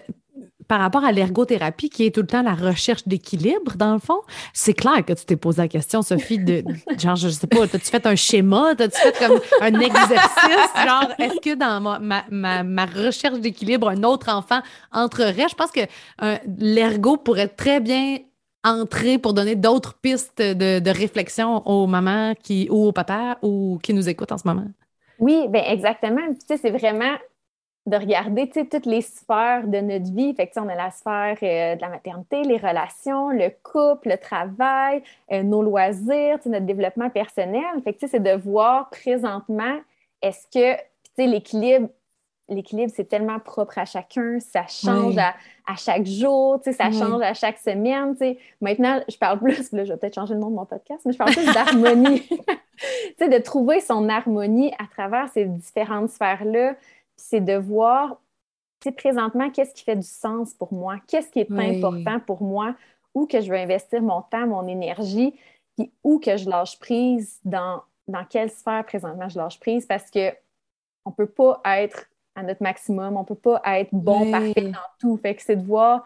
par rapport à l'ergothérapie, qui est tout le temps la recherche d'équilibre, dans le fond, c'est clair que tu t'es posé la question, Sophie, de genre, je sais pas, as-tu fait un schéma, as-tu fait comme un exercice, genre, est-ce que dans ma, ma, ma, recherche d'équilibre, un autre enfant entrerait? Je pense que euh, l'ergo pourrait très bien entrer pour donner d'autres pistes de, réflexion aux mamans ou aux papas ou qui nous écoutent en ce moment? Oui, bien exactement. c'est vraiment de regarder toutes les sphères de notre vie. Fait on a la sphère euh, de la maternité, les relations, le couple, le travail, euh, nos loisirs, notre développement personnel. Fait c'est de voir présentement, est-ce que l'équilibre l'équilibre, c'est tellement propre à chacun, ça change à, chaque jour, ça change à chaque semaine. Maintenant, je parle plus, là, je vais peut-être changer le nom de mon podcast, mais je parle plus d'harmonie. de trouver son harmonie à travers ces différentes sphères-là, c'est de voir présentement qu'est-ce qui fait du sens pour moi, qu'est-ce qui est important pour moi, où que je veux investir mon temps, mon énergie, puis où que je lâche prise, dans, dans quelle sphère présentement je lâche prise, parce que on ne peut pas être à notre maximum. On ne peut pas être bon, parfait dans tout. Fait que c'est de voir,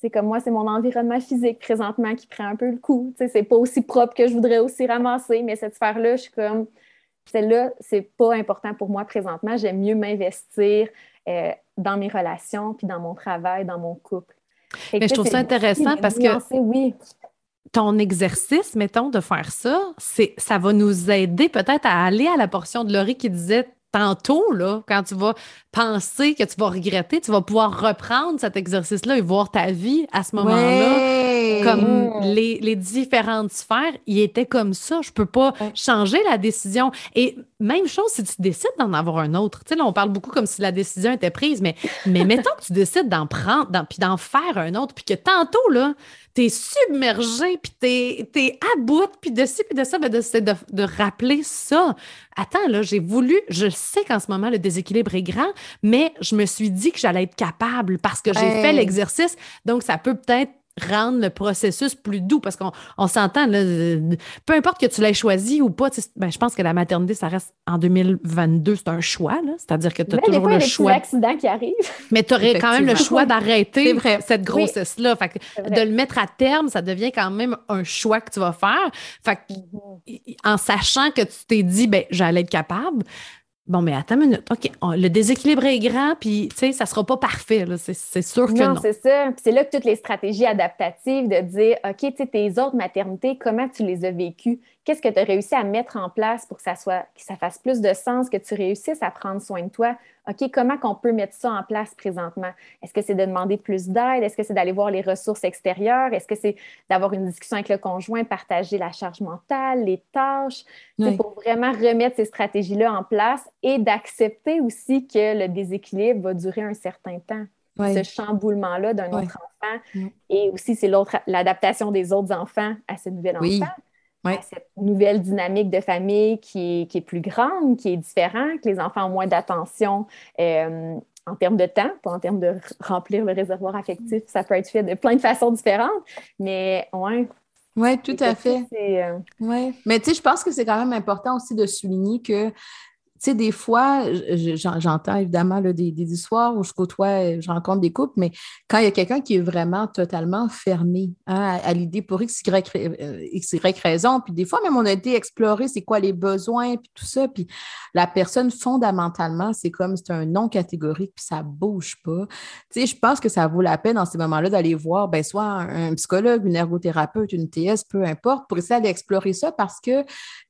c'est comme moi, c'est mon environnement physique présentement qui prend un peu le coup. C'est pas aussi propre que je voudrais aussi ramasser, mais cette sphère-là, je suis comme, celle-là, c'est pas important pour moi présentement. J'aime mieux m'investir euh, dans mes relations, puis dans mon travail, dans mon couple. mais je trouve ça intéressant parce que oui. ton exercice, mettons, de faire ça, c'est ça va nous aider peut-être à aller à la portion de Laurie qui disait tantôt, là, quand tu vas penser que tu vas regretter, tu vas pouvoir reprendre cet exercice-là et voir ta vie à ce moment-là. Comme les, les, différentes sphères, il était comme ça. Je peux pas changer la décision. Et même chose si tu décides d'en avoir un autre. Tu sais, là, on parle beaucoup comme si la décision était prise, mais, mais mettons que tu décides d'en prendre, puis d'en faire un autre, puis que tantôt, là, t'es submergé, puis t'es es à bout, puis de ci, puis de ça, ben de, de, de rappeler ça. Attends, là, j'ai voulu, je sais qu'en ce moment, le déséquilibre est grand, mais je me suis dit que j'allais être capable parce que j'ai fait l'exercice. Donc, ça peut peut-être rendre le processus plus doux parce qu'on on, s'entend, peu importe que tu l'aies choisi ou pas, ben, je pense que la maternité, ça reste en 2022, c'est un choix, c'est-à-dire que tu as toujours le choix. accidents qui arrivent. Mais tu aurais quand même le choix d'arrêter cette grossesse-là. de le mettre à terme, ça devient quand même un choix que tu vas faire. Fait mm-hmm. en sachant que tu t'es dit, ben, j'allais être capable, Bon, mais attends une minute. OK, le déséquilibre est grand, puis tu sais, ça sera pas parfait. C'est sûr que non. Non, c'est ça. Puis c'est là que toutes les stratégies adaptatives de dire, OK, tu sais, tes autres maternités, comment tu les as vécues? Qu'est-ce que tu as réussi à mettre en place pour que ça soit, que ça fasse plus de sens, que tu réussisses à prendre soin de toi? OK, comment qu'on peut mettre ça en place présentement? Est-ce que c'est de demander plus d'aide? Est-ce que c'est d'aller voir les ressources extérieures? Est-ce que c'est d'avoir une discussion avec le conjoint, partager la charge mentale, les tâches? C'est pour vraiment remettre ces stratégies-là en place et d'accepter aussi que le déséquilibre va durer un certain temps. Ce chamboulement-là d'un autre enfant. Et aussi, c'est l'autre, l'adaptation des autres enfants à ce nouvel enfant cette nouvelle dynamique de famille qui est, plus grande, qui est différente, que les enfants ont moins d'attention euh, en termes de temps, pas en termes de remplir le réservoir affectif. Ça peut être fait de plein de façons différentes, mais ouais. Oui, tout à fait. Euh, ouais. Mais tu sais, je pense que c'est quand même important aussi de souligner que sais, des fois, j'entends évidemment des, histoires où je côtoie, je rencontre des couples, mais quand il y a quelqu'un qui est vraiment totalement fermé hein, à, l'idée pour X, Y, euh, X, Y raison, puis des fois même on a été explorer c'est quoi les besoins, puis tout ça, puis la personne fondamentalement, c'est comme c'est un non catégorique, puis ça bouge pas. Tu sais, je pense que ça vaut la peine dans ces moments-là d'aller voir, ben soit un, psychologue, une ergothérapeute, une TS, peu importe, pour essayer d'aller explorer ça parce que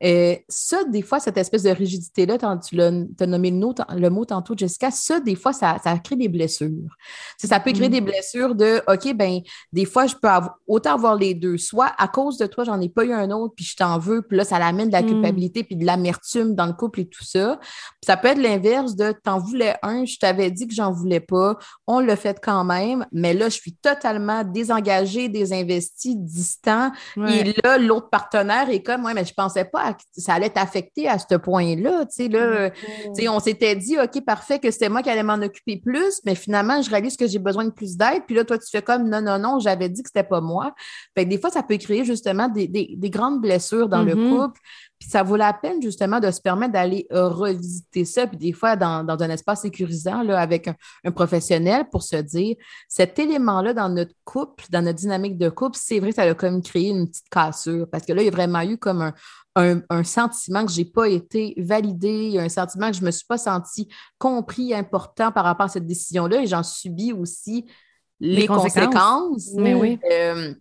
euh, ça, des fois, cette espèce de rigidité-là, tu as nommé le mot, le mot tantôt, Jessica, ça, des fois, ça, ça crée des blessures. Ça peut créer mm. des blessures de OK, ben des fois, je peux autant avoir les deux. Soit à cause de toi, j'en ai pas eu un autre, puis je t'en veux, puis là, ça l'amène de la mm. culpabilité, puis de l'amertume dans le couple et tout ça. ça peut être l'inverse de t'en voulais un, je t'avais dit que j'en voulais pas, on l'a fait quand même, mais là, je suis totalement désengagée, désinvestie, distant. Et là, l'autre partenaire est comme, ouais, mais je pensais pas que ça allait t'affecter à ce point-là. Tu sais, là, mm. Euh, on s'était dit, OK, parfait, que c'était moi qui allais m'en occuper plus, mais finalement, je réalise que j'ai besoin de plus d'aide. Puis là, toi, tu fais comme, non, non, non, j'avais dit que c'était pas moi. Fait des fois, ça peut créer justement des, grandes blessures dans le mm-hmm. couple. Puis ça vaut la peine justement de se permettre d'aller euh, revisiter ça, puis des fois dans, un espace sécurisant là, avec un, professionnel pour se dire cet élément-là dans notre couple, dans notre dynamique de couple, c'est vrai que ça a comme créé une petite cassure parce que là, il y a vraiment eu comme un, un, sentiment que je n'ai pas été validé, un sentiment que je ne me suis pas senti compris, important par rapport à cette décision-là et j'en subis aussi les, conséquences. Mais oui. Euh,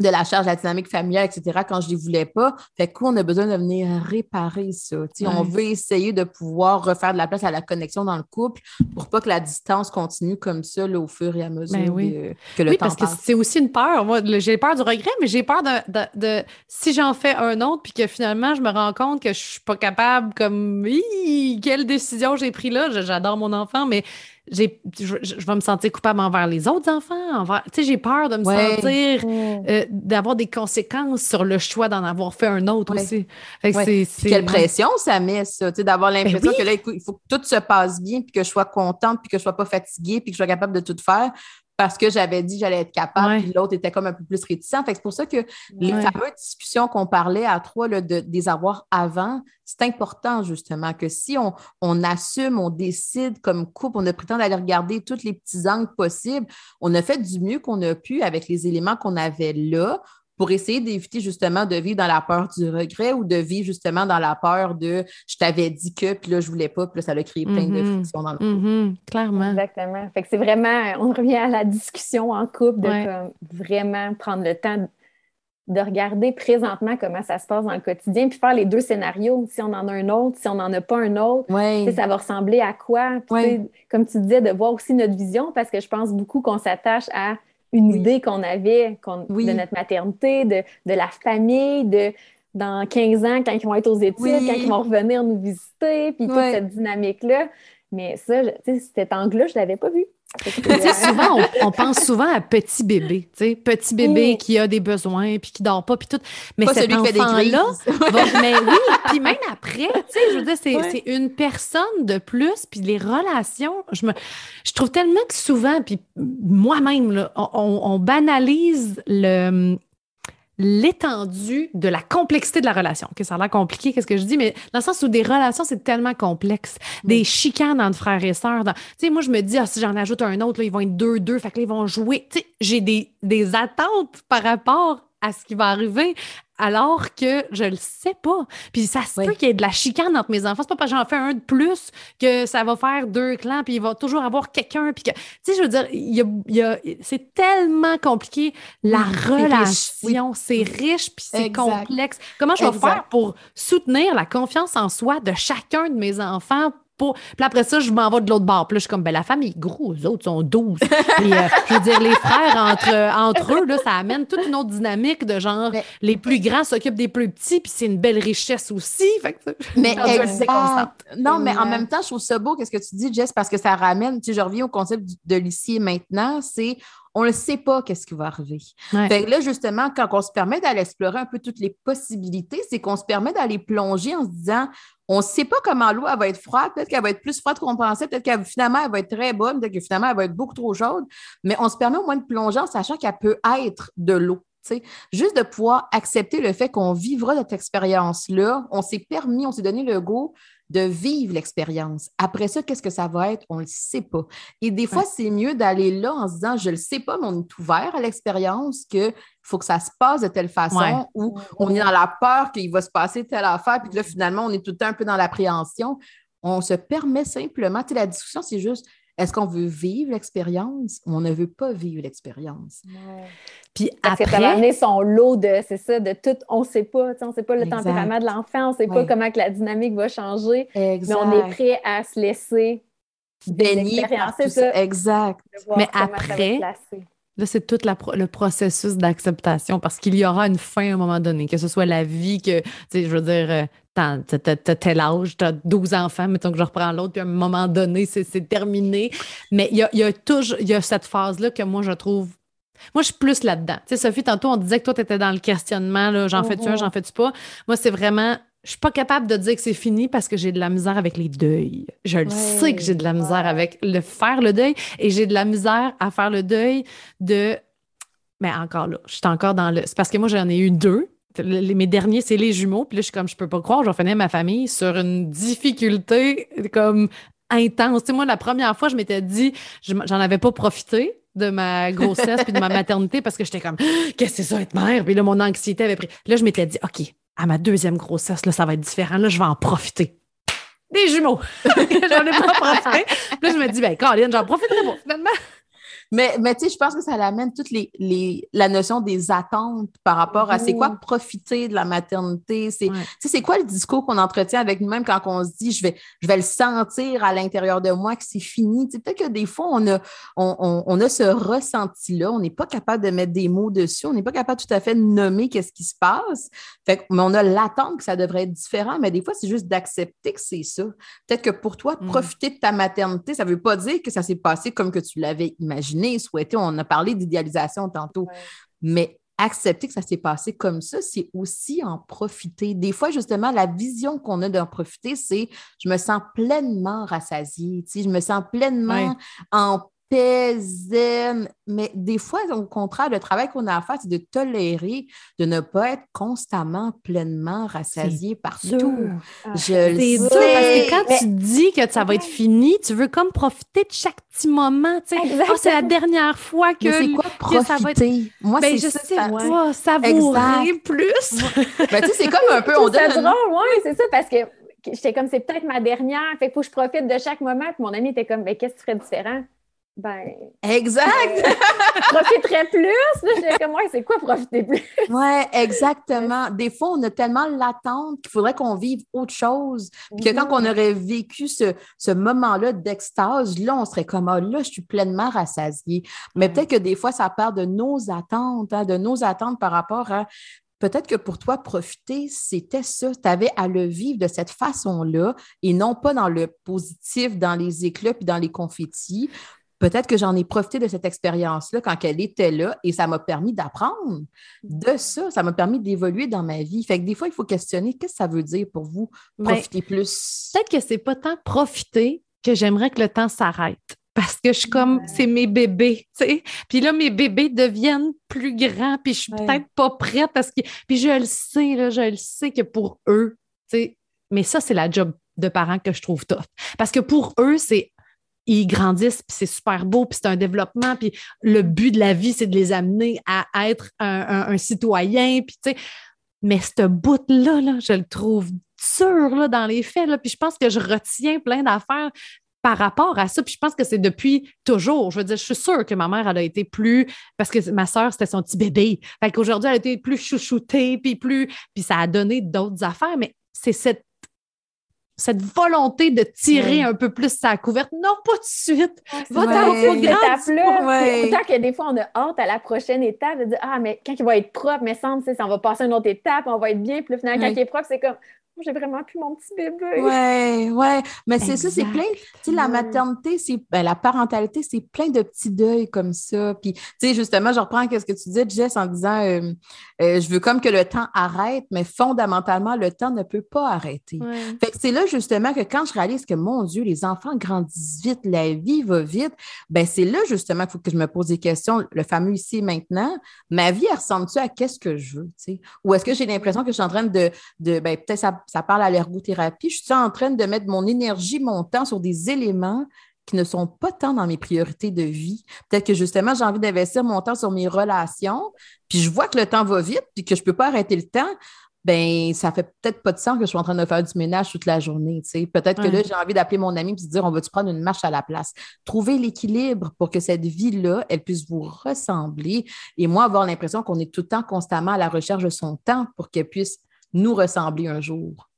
de la charge de la dynamique familiale, etc., quand je ne les voulais pas. Fait que on a besoin de venir réparer ça. On veut essayer de pouvoir refaire de la place à la connexion dans le couple pour pas que la distance continue comme ça au fur et à mesure ben que le oui, parce que c'est aussi une peur. Moi, j'ai peur du regret, mais j'ai peur de, si j'en fais un autre puis que finalement je me rends compte que je suis pas capable comme quelle décision j'ai pris là. J'adore mon enfant, mais j'ai, je, vais me sentir coupable envers les autres enfants. Envers, tu sais, j'ai peur de me sentir, mm. euh, d'avoir des conséquences sur le choix d'en avoir fait un autre aussi. quelle pression ça met, ça, tu sais, d'avoir ben l'impression que là, il faut que tout se passe bien, puis que je sois contente, puis que je sois pas fatiguée, puis que je sois capable de tout faire parce que j'avais dit que j'allais être capable, puis l'autre était comme un peu plus réticent. Fait c'est pour ça que les fameuses discussions qu'on parlait à trois là, de, des avoirs avant, c'est important justement que si on, on, assume, on décide comme couple, on a prétend d'aller regarder tous les petits angles possibles, on a fait du mieux qu'on a pu avec les éléments qu'on avait là pour essayer d'éviter justement de vivre dans la peur du regret ou de vivre justement dans la peur de je t'avais dit que, puis là, je voulais pas, puis là, ça a créé plein de mm-hmm. frictions dans le couple. Mm-hmm. clairement. Exactement. Fait que c'est vraiment, on revient à la discussion en couple de vraiment prendre le temps de regarder présentement comment ça se passe dans le quotidien, puis faire les deux scénarios. Si on en a un autre, si on n'en a pas un autre, ça va ressembler à quoi? Comme tu disais, de voir aussi notre vision, parce que je pense beaucoup qu'on s'attache à une idée qu'on avait de notre maternité, de, la famille, de dans 15 ans, quand ils vont être aux études, quand ils vont revenir nous visiter, puis toute cette dynamique-là. Mais ça, cet angle-là, je ne l'avais pas vu. Souvent, on, pense souvent à petit bébé, petit bébé qui a des besoins puis qui dort pas puis tout. Mais cet enfant-là, mais oui, puis même après, je veux dire, c'est une personne de plus puis les relations, je me, je trouve tellement que souvent, puis moi-même, on, on, banalise le, l'étendue de la complexité de la relation. Que ça a l'air compliqué, qu'est-ce que je dis, mais dans le sens où des relations, c'est tellement complexe. Des chicanes entre frères et sœurs. Tu sais, moi, je me dis, ah, si j'en ajoute un autre, là, ils vont être deux, deux, fait que là, ils vont jouer. Tu sais, j'ai des, des attentes par rapport à ce qui va arriver alors que je le sais pas. Puis ça se peut qu'il y ait de la chicane entre mes enfants. C'est pas parce que j'en fais un de plus que ça va faire deux clans, puis il va toujours avoir quelqu'un. Puis que, tu sais, je veux dire, il y a, c'est tellement compliqué. La relation, c'est riche, puis c'est complexe. Comment je vais faire pour soutenir la confiance en soi de chacun de mes enfants puis après ça, je m'en vais de l'autre bord. Puis là, je suis comme, ben, la famille est gros, eux autres sont 12. Puis, euh, je veux dire, les frères entre, entre eux, là, ça amène toute une autre dynamique de genre, les plus grands s'occupent des plus petits, puis c'est une belle richesse aussi. mais Non, mais en même temps, je trouve ça beau, qu'est-ce que tu dis, Jess, parce que ça ramène, tu sais, je reviens au concept de l'ici et maintenant, c'est on ne sait pas qu'est-ce qui va arriver. là, justement, quand on se permet d'aller explorer un peu toutes les possibilités, c'est qu'on se permet d'aller plonger en se disant, on ne sait pas comment l'eau va être froide, peut-être qu'elle va être plus froide qu'on pensait, peut-être qu'elle finalement elle va être très bonne, peut-être que finalement elle va être beaucoup trop chaude, mais on se permet au moins de plonger en sachant qu'elle peut être de l'eau. Juste de pouvoir accepter le fait qu'on vivra cette expérience-là, on s'est permis, on s'est donné le goût de vivre l'expérience. Après ça, qu'est-ce que ça va être? On ne le sait pas. Et des fois, c'est mieux d'aller là en se disant, je ne le sais pas, mais on est ouvert à l'expérience qu'il faut que ça se passe de telle façon ou on est dans la peur qu'il va se passer telle affaire, puis que là, finalement, on est tout le temps un peu dans l'appréhension. On se permet simplement, tu sais, la discussion, c'est juste, est-ce qu'on veut vivre l'expérience ou on ne veut pas vivre l'expérience? Puis après. ça va amener son lot de, c'est ça, de tout, on ne sait pas, on ne sait pas le tempérament de l'enfant, on ne sait pas comment que la dynamique va changer, mais on est prêt à se laisser baigner c'est ça. Exact. Mais après, Là, c'est tout le processus d'acceptation parce qu'il y aura une fin à un moment donné, que ce soit la vie, que, tu sais, je veux dire, euh, t'as tel âge, t'as 12 enfants, mettons que je reprends l'autre, puis à un moment donné, c'est terminé. Mais il y a, y a toujours y a cette phase-là que moi, je trouve moi, je suis plus là-dedans. Tu sais, Sophie, tantôt, on disait que toi, tu étais dans le questionnement, j'en fais-tu un, j'en fais-tu pas? Moi, c'est vraiment, je suis pas capable de dire que c'est fini parce que j'ai de la misère avec les deuils. Je le sais que j'ai de la misère avec le faire le deuil et j'ai de la misère à faire le deuil de. Mais encore là, je suis encore dans le. C'est parce que moi, j'en ai eu deux mes derniers, c'est les jumeaux. Puis là, je suis comme, je peux pas croire, je vais ma famille sur une difficulté comme intense. Tu sais, moi, la première fois, je m'étais dit, j'en avais pas profité de ma grossesse puis de ma maternité parce que j'étais comme, qu'est-ce que c'est ça être mère? Puis là, mon anxiété avait pris. Là, je m'étais dit, OK, à ma deuxième grossesse, là, ça va être différent. Là, je vais en profiter. Des jumeaux! j'en ai pas profité. Puis là, je me dis, ben, Caroline, j'en profiterai pas, finalement. Mais, mais tu sais, je pense que ça amène toute les, les, la notion des attentes par rapport à c'est quoi profiter de la maternité. C'est c'est quoi le discours qu'on entretient avec nous-mêmes quand on se dit je vais, je vais le sentir à l'intérieur de moi que c'est fini? Peut-être que des fois, on a, on, on, a ce ressenti-là. On n'est pas capable de mettre des mots dessus. On n'est pas capable tout à fait de nommer qu'est-ce qui se passe. Fait mais on a l'attente que ça devrait être différent. Mais des fois, c'est juste d'accepter que c'est ça. Peut-être que pour toi, mm. profiter de ta maternité, ça ne veut pas dire que ça s'est passé comme que tu l'avais imaginé souhaiter. On a parlé d'idéalisation tantôt. Mais accepter que ça s'est passé comme ça, c'est aussi en profiter. Des fois, justement, la vision qu'on a d'en profiter, c'est je me sens pleinement rassasiée, je me sens pleinement en mais des fois, au contraire, le travail qu'on a à faire, c'est de tolérer de ne pas être constamment pleinement rassasié partout. Ah. C'est dur parce que quand tu dis que ça va être fini, tu veux comme profiter de chaque petit moment. Tu sais, oh, c'est la dernière fois que, c'est quoi profiter? ça va être. Moi, ben, c'est je sais pas, savourer plus. ben, tu sais, c'est comme un peu. On donne. Oui, c'est ça, parce que j'étais comme, c'est peut-être ma dernière, fait faut que je profite de chaque moment. Puis mon ami était comme, mais qu'est-ce que tu ferais différent? Ben. Exact! profiterais plus. Là, comme, ouais, c'est quoi profiter plus? oui, exactement. Des fois, on a tellement l'attente qu'il faudrait qu'on vive autre chose. Puis que quand on aurait vécu ce, ce moment-là d'extase, là, on serait comme, ah, là, je suis pleinement rassasiée. Mais peut-être que des fois, ça part de nos attentes, hein, de nos attentes par rapport à peut-être que pour toi, profiter, c'était ça. Tu avais à le vivre de cette façon-là et non pas dans le positif, dans les éclats puis dans les confettis peut-être que j'en ai profité de cette expérience-là quand elle était là et ça m'a permis d'apprendre de ça. Ça m'a permis d'évoluer dans ma vie. Fait que des fois, il faut questionner qu'est-ce que ça veut dire pour vous, profiter plus? Peut-être que c'est pas tant profiter que j'aimerais que le temps s'arrête. Parce que je suis comme, c'est mes bébés, tu sais. Puis là, mes bébés deviennent plus grands, puis je suis peut-être pas prête parce que. Puis je le sais, là, je le sais que pour eux, tu sais. Mais ça, c'est la job de parents que je trouve tough. Parce que pour eux, c'est ils grandissent, puis c'est super beau, puis c'est un développement, puis le but de la vie, c'est de les amener à être un, citoyen, puis tu sais. Mais ce bout-là, là, je le trouve dur là, dans les faits, là, puis je pense que je retiens plein d'affaires par rapport à ça. Puis je pense que c'est depuis toujours. Je veux dire, je suis sûre que ma mère, elle a été plus. Parce que ma soeur, c'était son petit bébé. Fait qu'aujourd'hui, elle a été plus chouchoutée, puis plus. Puis ça a donné d'autres affaires. Mais c'est cette cette volonté de tirer un peu plus sa couverte. Non, pas de suite. Va t'en étape-là. Autant que des fois, on a hâte à la prochaine étape de dire Ah, mais quand il va être propre, mais semble, on va passer une autre étape, on va être bien. Puis finalement, quand il est propre, c'est comme j'ai vraiment plus mon petit bébé. Ouais, ouais. Mais c'est ça, c'est plein. Tu sais, la maternité, c'est ben, la parentalité, c'est plein de petits deuils comme ça. Puis, tu sais, justement, je reprends ce que tu disais, Jess, en disant euh, euh, je veux comme que le temps arrête, mais fondamentalement, le temps ne peut pas arrêter. Fait que c'est là, justement, que quand je réalise que, mon Dieu, les enfants grandissent vite, la vie va vite, ben c'est là, justement, qu'il faut que je me pose des questions. Le fameux ici maintenant, ma vie, elle ressemble-tu à qu'est-ce que je veux, tu sais? Ou est-ce que j'ai l'impression que je suis en train de, de ben, peut-être ça ça parle à l'ergothérapie, je suis en train de mettre mon énergie, mon temps sur des éléments qui ne sont pas tant dans mes priorités de vie. Peut-être que justement, j'ai envie d'investir mon temps sur mes relations, puis je vois que le temps va vite, puis que je ne peux pas arrêter le temps. Ben, ça fait peut-être pas de sens que je suis en train de faire du ménage toute la journée. Peut-être que là, j'ai envie d'appeler mon ami et de dire on va-tu prendre une marche à la place? Trouver l'équilibre pour que cette vie-là, elle puisse vous ressembler et moi, avoir l'impression qu'on est tout le temps constamment à la recherche de son temps pour qu'elle puisse nous ressembler un jour.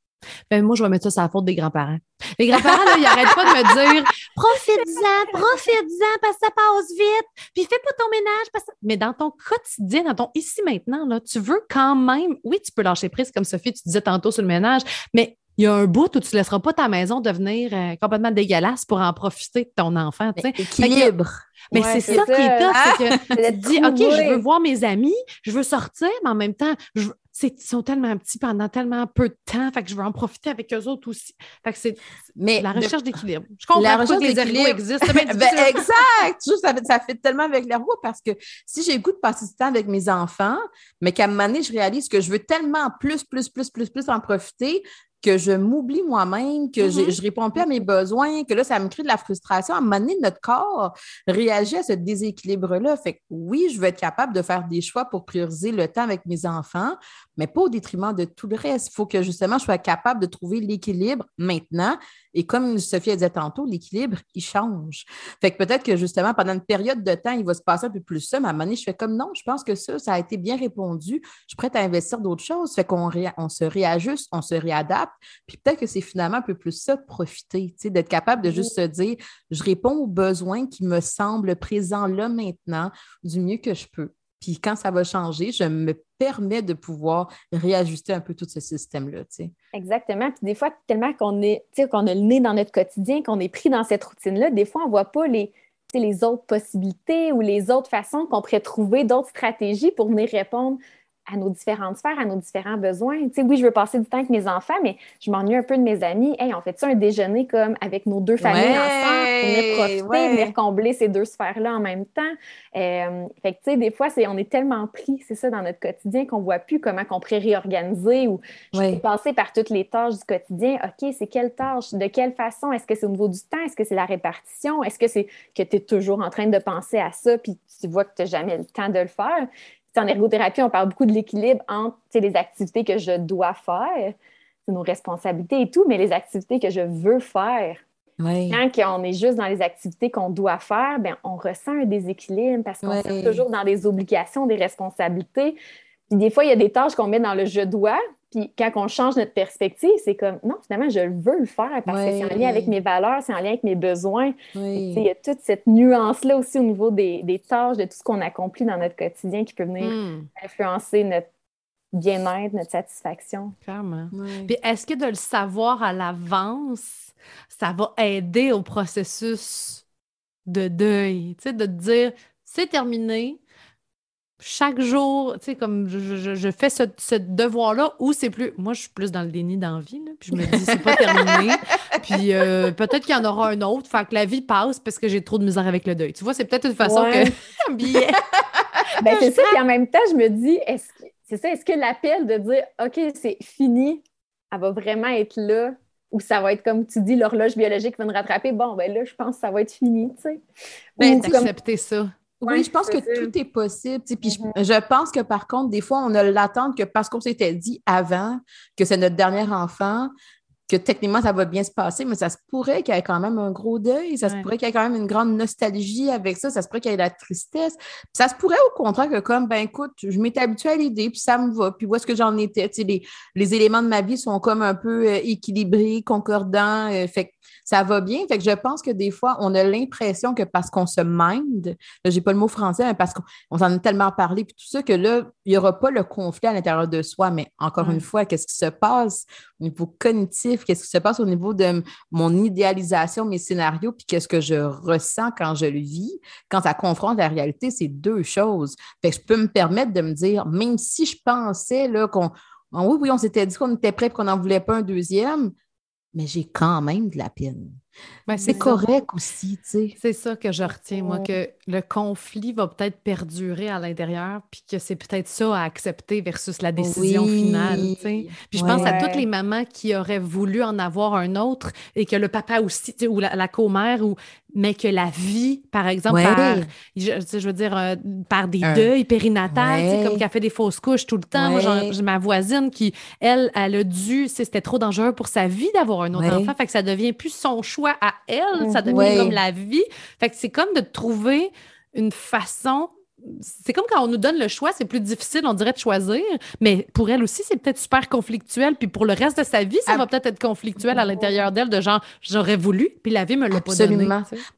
Ben, moi, je vais mettre ça sur la faute des grands-parents. Les grands-parents, ils n'arrêtent pas de me dire profite-en, profite-en, parce que ça passe vite, puis fais pas ton ménage. Parce... Mais dans ton quotidien, dans ton ici maintenant, là, tu veux quand même, oui, tu peux lâcher prise, comme Sophie, tu disais tantôt sur le ménage, mais il y a un bout où tu ne laisseras pas ta maison devenir euh, complètement dégueulasse pour en profiter de ton enfant. Équilibre. Mais c'est ça, qui est top, c'est que tu te dis, OK, je veux voir mes amis, je veux sortir, mais en même temps, je, ils sont tellement petits pendant tellement peu de temps, fait que je veux en profiter avec eux autres aussi. Fait que c'est mais la recherche d'équilibre. Je comprends la recherche que les ergots existent. ben, exact! ça, fait, ça fait tellement avec l'ergot parce que si j'ai le goût de passer du temps avec mes enfants, mais qu'à un moment donné, je réalise que je veux tellement plus, plus, plus, plus, plus en profiter que je m'oublie moi-même, que je, ne mm-hmm. réponds plus à mes besoins, que là, ça me crée de la frustration. À un moment donné, notre corps réagit à ce déséquilibre-là. Fait que oui, je veux être capable de faire des choix pour prioriser le temps avec mes enfants, mais pas au détriment de tout le reste. Il faut que justement, je sois capable de trouver l'équilibre maintenant. Et comme Sophie a dit tantôt, l'équilibre, il change. Fait que peut-être que justement, pendant une période de temps, il va se passer un peu plus ça, mais à un moment donné, je fais comme non, je pense que ça, ça a été bien répondu. Je suis prête à investir d'autres choses. Fait qu'on on se réajuste, on se réadapte. Puis peut-être que c'est finalement un peu plus ça, de profiter, d'être capable de juste se dire, je réponds aux besoins qui me semblent présents là maintenant du mieux que je peux. Puis quand ça va changer, je me permets de pouvoir réajuster un peu tout ce système-là. Exactement. Puis des fois, tellement qu'on est, qu'on a le nez dans notre quotidien, qu'on est pris dans cette routine-là, des fois, on ne voit pas les, les autres possibilités ou les autres façons qu'on pourrait trouver, d'autres stratégies pour venir répondre à nos différentes sphères, à nos différents besoins. Tu sais, oui, je veux passer du temps avec mes enfants, mais je m'ennuie un peu de mes amis. Hey, on fait ça un déjeuner comme avec nos deux familles ensemble pour venir profiter, venir combler ces deux sphères-là en même temps? Euh, fait que, tu sais, des fois, c'est, on est tellement pris, c'est ça, dans notre quotidien qu'on ne voit plus comment on pourrait réorganiser ou passer par toutes les tâches du quotidien. OK, c'est quelle tâche? De quelle façon? Est-ce que c'est au niveau du temps? Est-ce que c'est la répartition? Est-ce que c'est que tu es toujours en train de penser à ça puis tu vois que tu n'as jamais le temps de le faire? En ergothérapie, on parle beaucoup de l'équilibre entre les activités que je dois faire, nos responsabilités et tout, mais les activités que je veux faire. Quand on est juste dans les activités qu'on doit faire, ben, on ressent un déséquilibre parce qu'on est toujours dans des obligations, des responsabilités. Puis des fois, il y a des tâches qu'on met dans le je dois, puis quand on change notre perspective, c'est comme non, finalement, je veux le faire parce que c'est en lien avec mes valeurs, c'est en lien avec mes besoins. Il y a toute cette nuance-là aussi au niveau des, tâches, de tout ce qu'on accomplit dans notre quotidien qui peut venir hmm. influencer notre bien-être, notre satisfaction. Clairement. Puis est-ce que de le savoir à l'avance, ça va aider au processus de deuil? Tu sais, de te dire c'est terminé, chaque jour, tu sais, comme je, fais ce, devoir-là, ou c'est plus. Moi, je suis plus dans le déni d'envie, puis je me dis, c'est pas terminé. puis euh, peut-être qu'il y en aura un autre. Fait que la vie passe parce que j'ai trop de misère avec le deuil. Tu vois, c'est peut-être une façon que. billet. ben, c'est ça, puis en même temps, je me dis, est-ce que c'est ça, est-ce que l'appel de dire, OK, c'est fini, elle va vraiment être là ou ça va être comme tu dis, l'horloge biologique va nous rattraper? Bon, ben là, je pense que ça va être fini, tu sais. Ben, d'accepter ça. Oui, je pense que tout est possible. Puis mm-hmm. je, pense que par contre, des fois, on a l'attente que parce qu'on s'était dit avant que c'est notre dernier enfant, que techniquement, ça va bien se passer, mais ça se pourrait qu'il y ait quand même un gros deuil, ça se pourrait qu'il y ait quand même une grande nostalgie avec ça, ça se pourrait qu'il y ait de la tristesse. ça se pourrait au contraire que comme, ben écoute, je m'étais habituée à l'idée, puis ça me va, puis où est-ce que j'en étais? Les, les éléments de ma vie sont comme un peu euh, équilibrés, concordants, euh, fait ça va bien. Fait que je pense que des fois, on a l'impression que parce qu'on se mind, j'ai pas le mot français, mais parce qu'on s'en a tellement parlé, puis tout ça, que là, il n'y aura pas le conflit à l'intérieur de soi. Mais encore une fois, qu'est-ce qui se passe au niveau cognitif? Qu'est-ce qui se passe au niveau de mon idéalisation, mes scénarios, puis qu'est-ce que je ressens quand je le vis? Quand ça confronte la réalité, c'est deux choses. Fait que je peux me permettre de me dire, même si je pensais là, qu'on oui, oui, on s'était dit qu'on était prêt et qu'on n'en voulait pas un deuxième, mais j'ai quand même de la peine. Ben, c'est correct aussi, tu sais. C'est ça que je retiens, moi, que le conflit va peut-être perdurer à l'intérieur, puis que c'est peut-être ça à accepter versus la décision finale, tu sais. Puis je pense à toutes les mamans qui auraient voulu en avoir un autre et que le papa aussi, ou la, la commère, ou mais que la vie, par exemple, par, je, veux dire, euh, par des deuils périnatales, comme qu'elle fait des fausses couches tout le temps. Moi, j'ai ma voisine qui, elle, elle a dû, c'était trop dangereux pour sa vie d'avoir un autre enfant, fait que ça devient plus son choix à elle, ça devient comme la vie. Fait que c'est comme de trouver une façon c'est comme quand on nous donne le choix, c'est plus difficile, on dirait, de choisir. Mais pour elle aussi, c'est peut-être super conflictuel. Puis pour le reste de sa vie, ça va peut-être être conflictuel à l'intérieur d'elle, de genre, j'aurais voulu, puis la vie me l'a pas donné.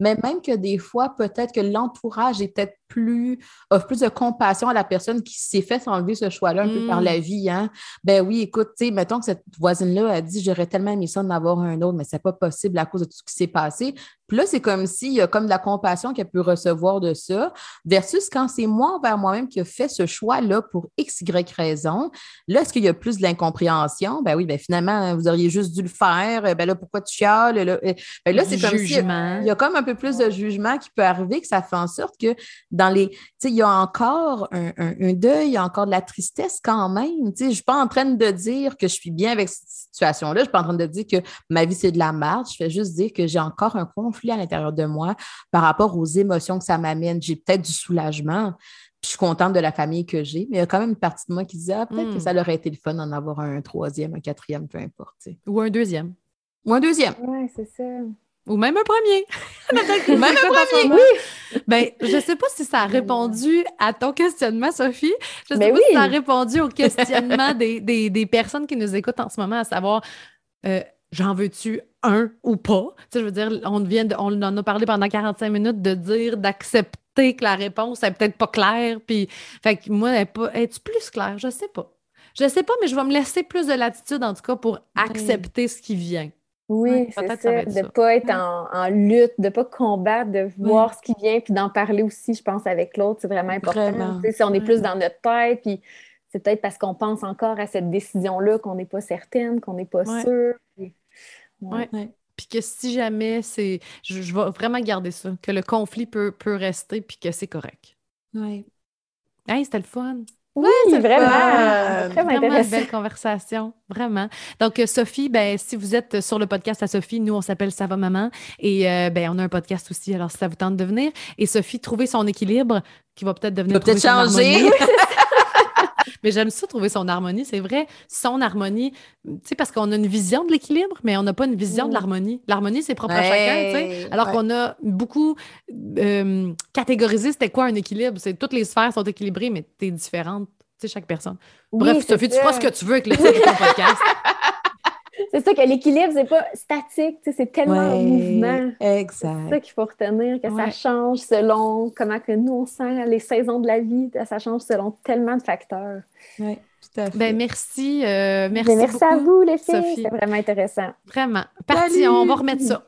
Mais même que des fois, peut-être que l'entourage est peut-être plus, offre plus de compassion à la personne qui s'est fait enlever ce choix-là un peu par la mm. vie. Hein? Ben oui, écoute, tu sais, mettons que cette voisine-là a dit J'aurais tellement aimé ça d'avoir un autre, mais c'est pas possible à cause de tout ce qui s'est passé. Puis là, c'est comme s'il y a comme de la compassion qu'elle peut recevoir de ça, versus quand c'est moi envers moi-même qui a fait ce choix-là pour X, Y raison. Là, est-ce qu'il y a plus de l'incompréhension? Ben oui, ben finalement, vous auriez juste dû le faire. Ben là, pourquoi tu chiales? Là, ben là c'est comme si il y a comme un peu plus de jugement qui peut arriver, que ça fait en sorte que dans les. Tu sais, il y a encore un, deuil, il y a encore de la tristesse quand même. Tu sais, je ne suis pas en train de dire que je suis bien avec cette situation-là. Je ne suis pas en train de dire que ma vie, c'est de la merde. Je fais juste dire que j'ai encore un conflit à l'intérieur de moi par rapport aux émotions que ça m'amène. J'ai peut-être du soulagement. Puis je suis contente de la famille que j'ai, mais il y a quand même une partie de moi qui dit Ah, peut-être que hmm. ça aurait été le fun d'en avoir un troisième, un quatrième, peu importe. Ou un deuxième. Ou un deuxième. Oui, c'est ça. Ou même un premier. même un premier, oui. Ben, je sais pas si ça a répondu à ton questionnement, Sophie. Je sais ben pas si ça a répondu au questionnement des, personnes qui nous écoutent en ce moment, à savoir euh, j'en veux-tu un ou pas? Tu sais, je veux dire, on, vient on en a parlé pendant 45 minutes de dire, d'accepter que la réponse est peut-être pas claire. Puis, fait que moi, es-tu plus claire? Je sais pas. Je sais pas, mais je vais me laisser plus de latitude, en tout cas, pour accepter ce qui vient. Oui, c'est ça, de ne pas être en, lutte, de ne pas combattre, de voir ce qui vient, puis d'en parler aussi, je pense, avec l'autre, c'est vraiment important. Si on est plus dans notre tête, puis c'est peut-être parce qu'on pense encore à cette décision-là qu'on n'est pas certaine, qu'on n'est pas sûr. Ouais. Puis que si jamais c'est. Je, vais vraiment garder ça, que le conflit peut, peut rester puis que c'est correct. Oui. Hey, c'était le fun. Oui, c'est vraiment, vraiment, une belle conversation, vraiment. Donc, euh, Sophie, ben, si vous êtes sur le podcast à Sophie, nous, on s'appelle Ça va maman et euh, ben, on a un podcast aussi, alors si ça vous tente de venir. Et Sophie, trouver son équilibre, qui va peut-être devenir. peut-être changer. Mais j'aime ça, trouver son harmonie. C'est vrai, son harmonie, tu sais, parce qu'on a une vision de l'équilibre, mais on n'a pas une vision de mm. l'harmonie. L'harmonie, c'est propre à chacun, tu sais. Alors qu'on a beaucoup euh, catégorisé c'était quoi un équilibre. C'est toutes les sphères sont équilibrées, mais tu es différente, tu sais, chaque personne. Bref, Sophie, tu feras ce que tu veux avec le titre de ton podcast? c'est ça que l'équilibre, c'est pas statique, c'est tellement en mouvement. Exact. C'est ça qu'il faut retenir, que ça change selon comment que nous on sent les saisons de la vie, ça change selon tellement de facteurs. Oui. Tout à fait. Ben, merci. Euh, merci, ben, merci à vous, les filles. C'est vraiment intéressant. Vraiment. Parti, on va remettre ça.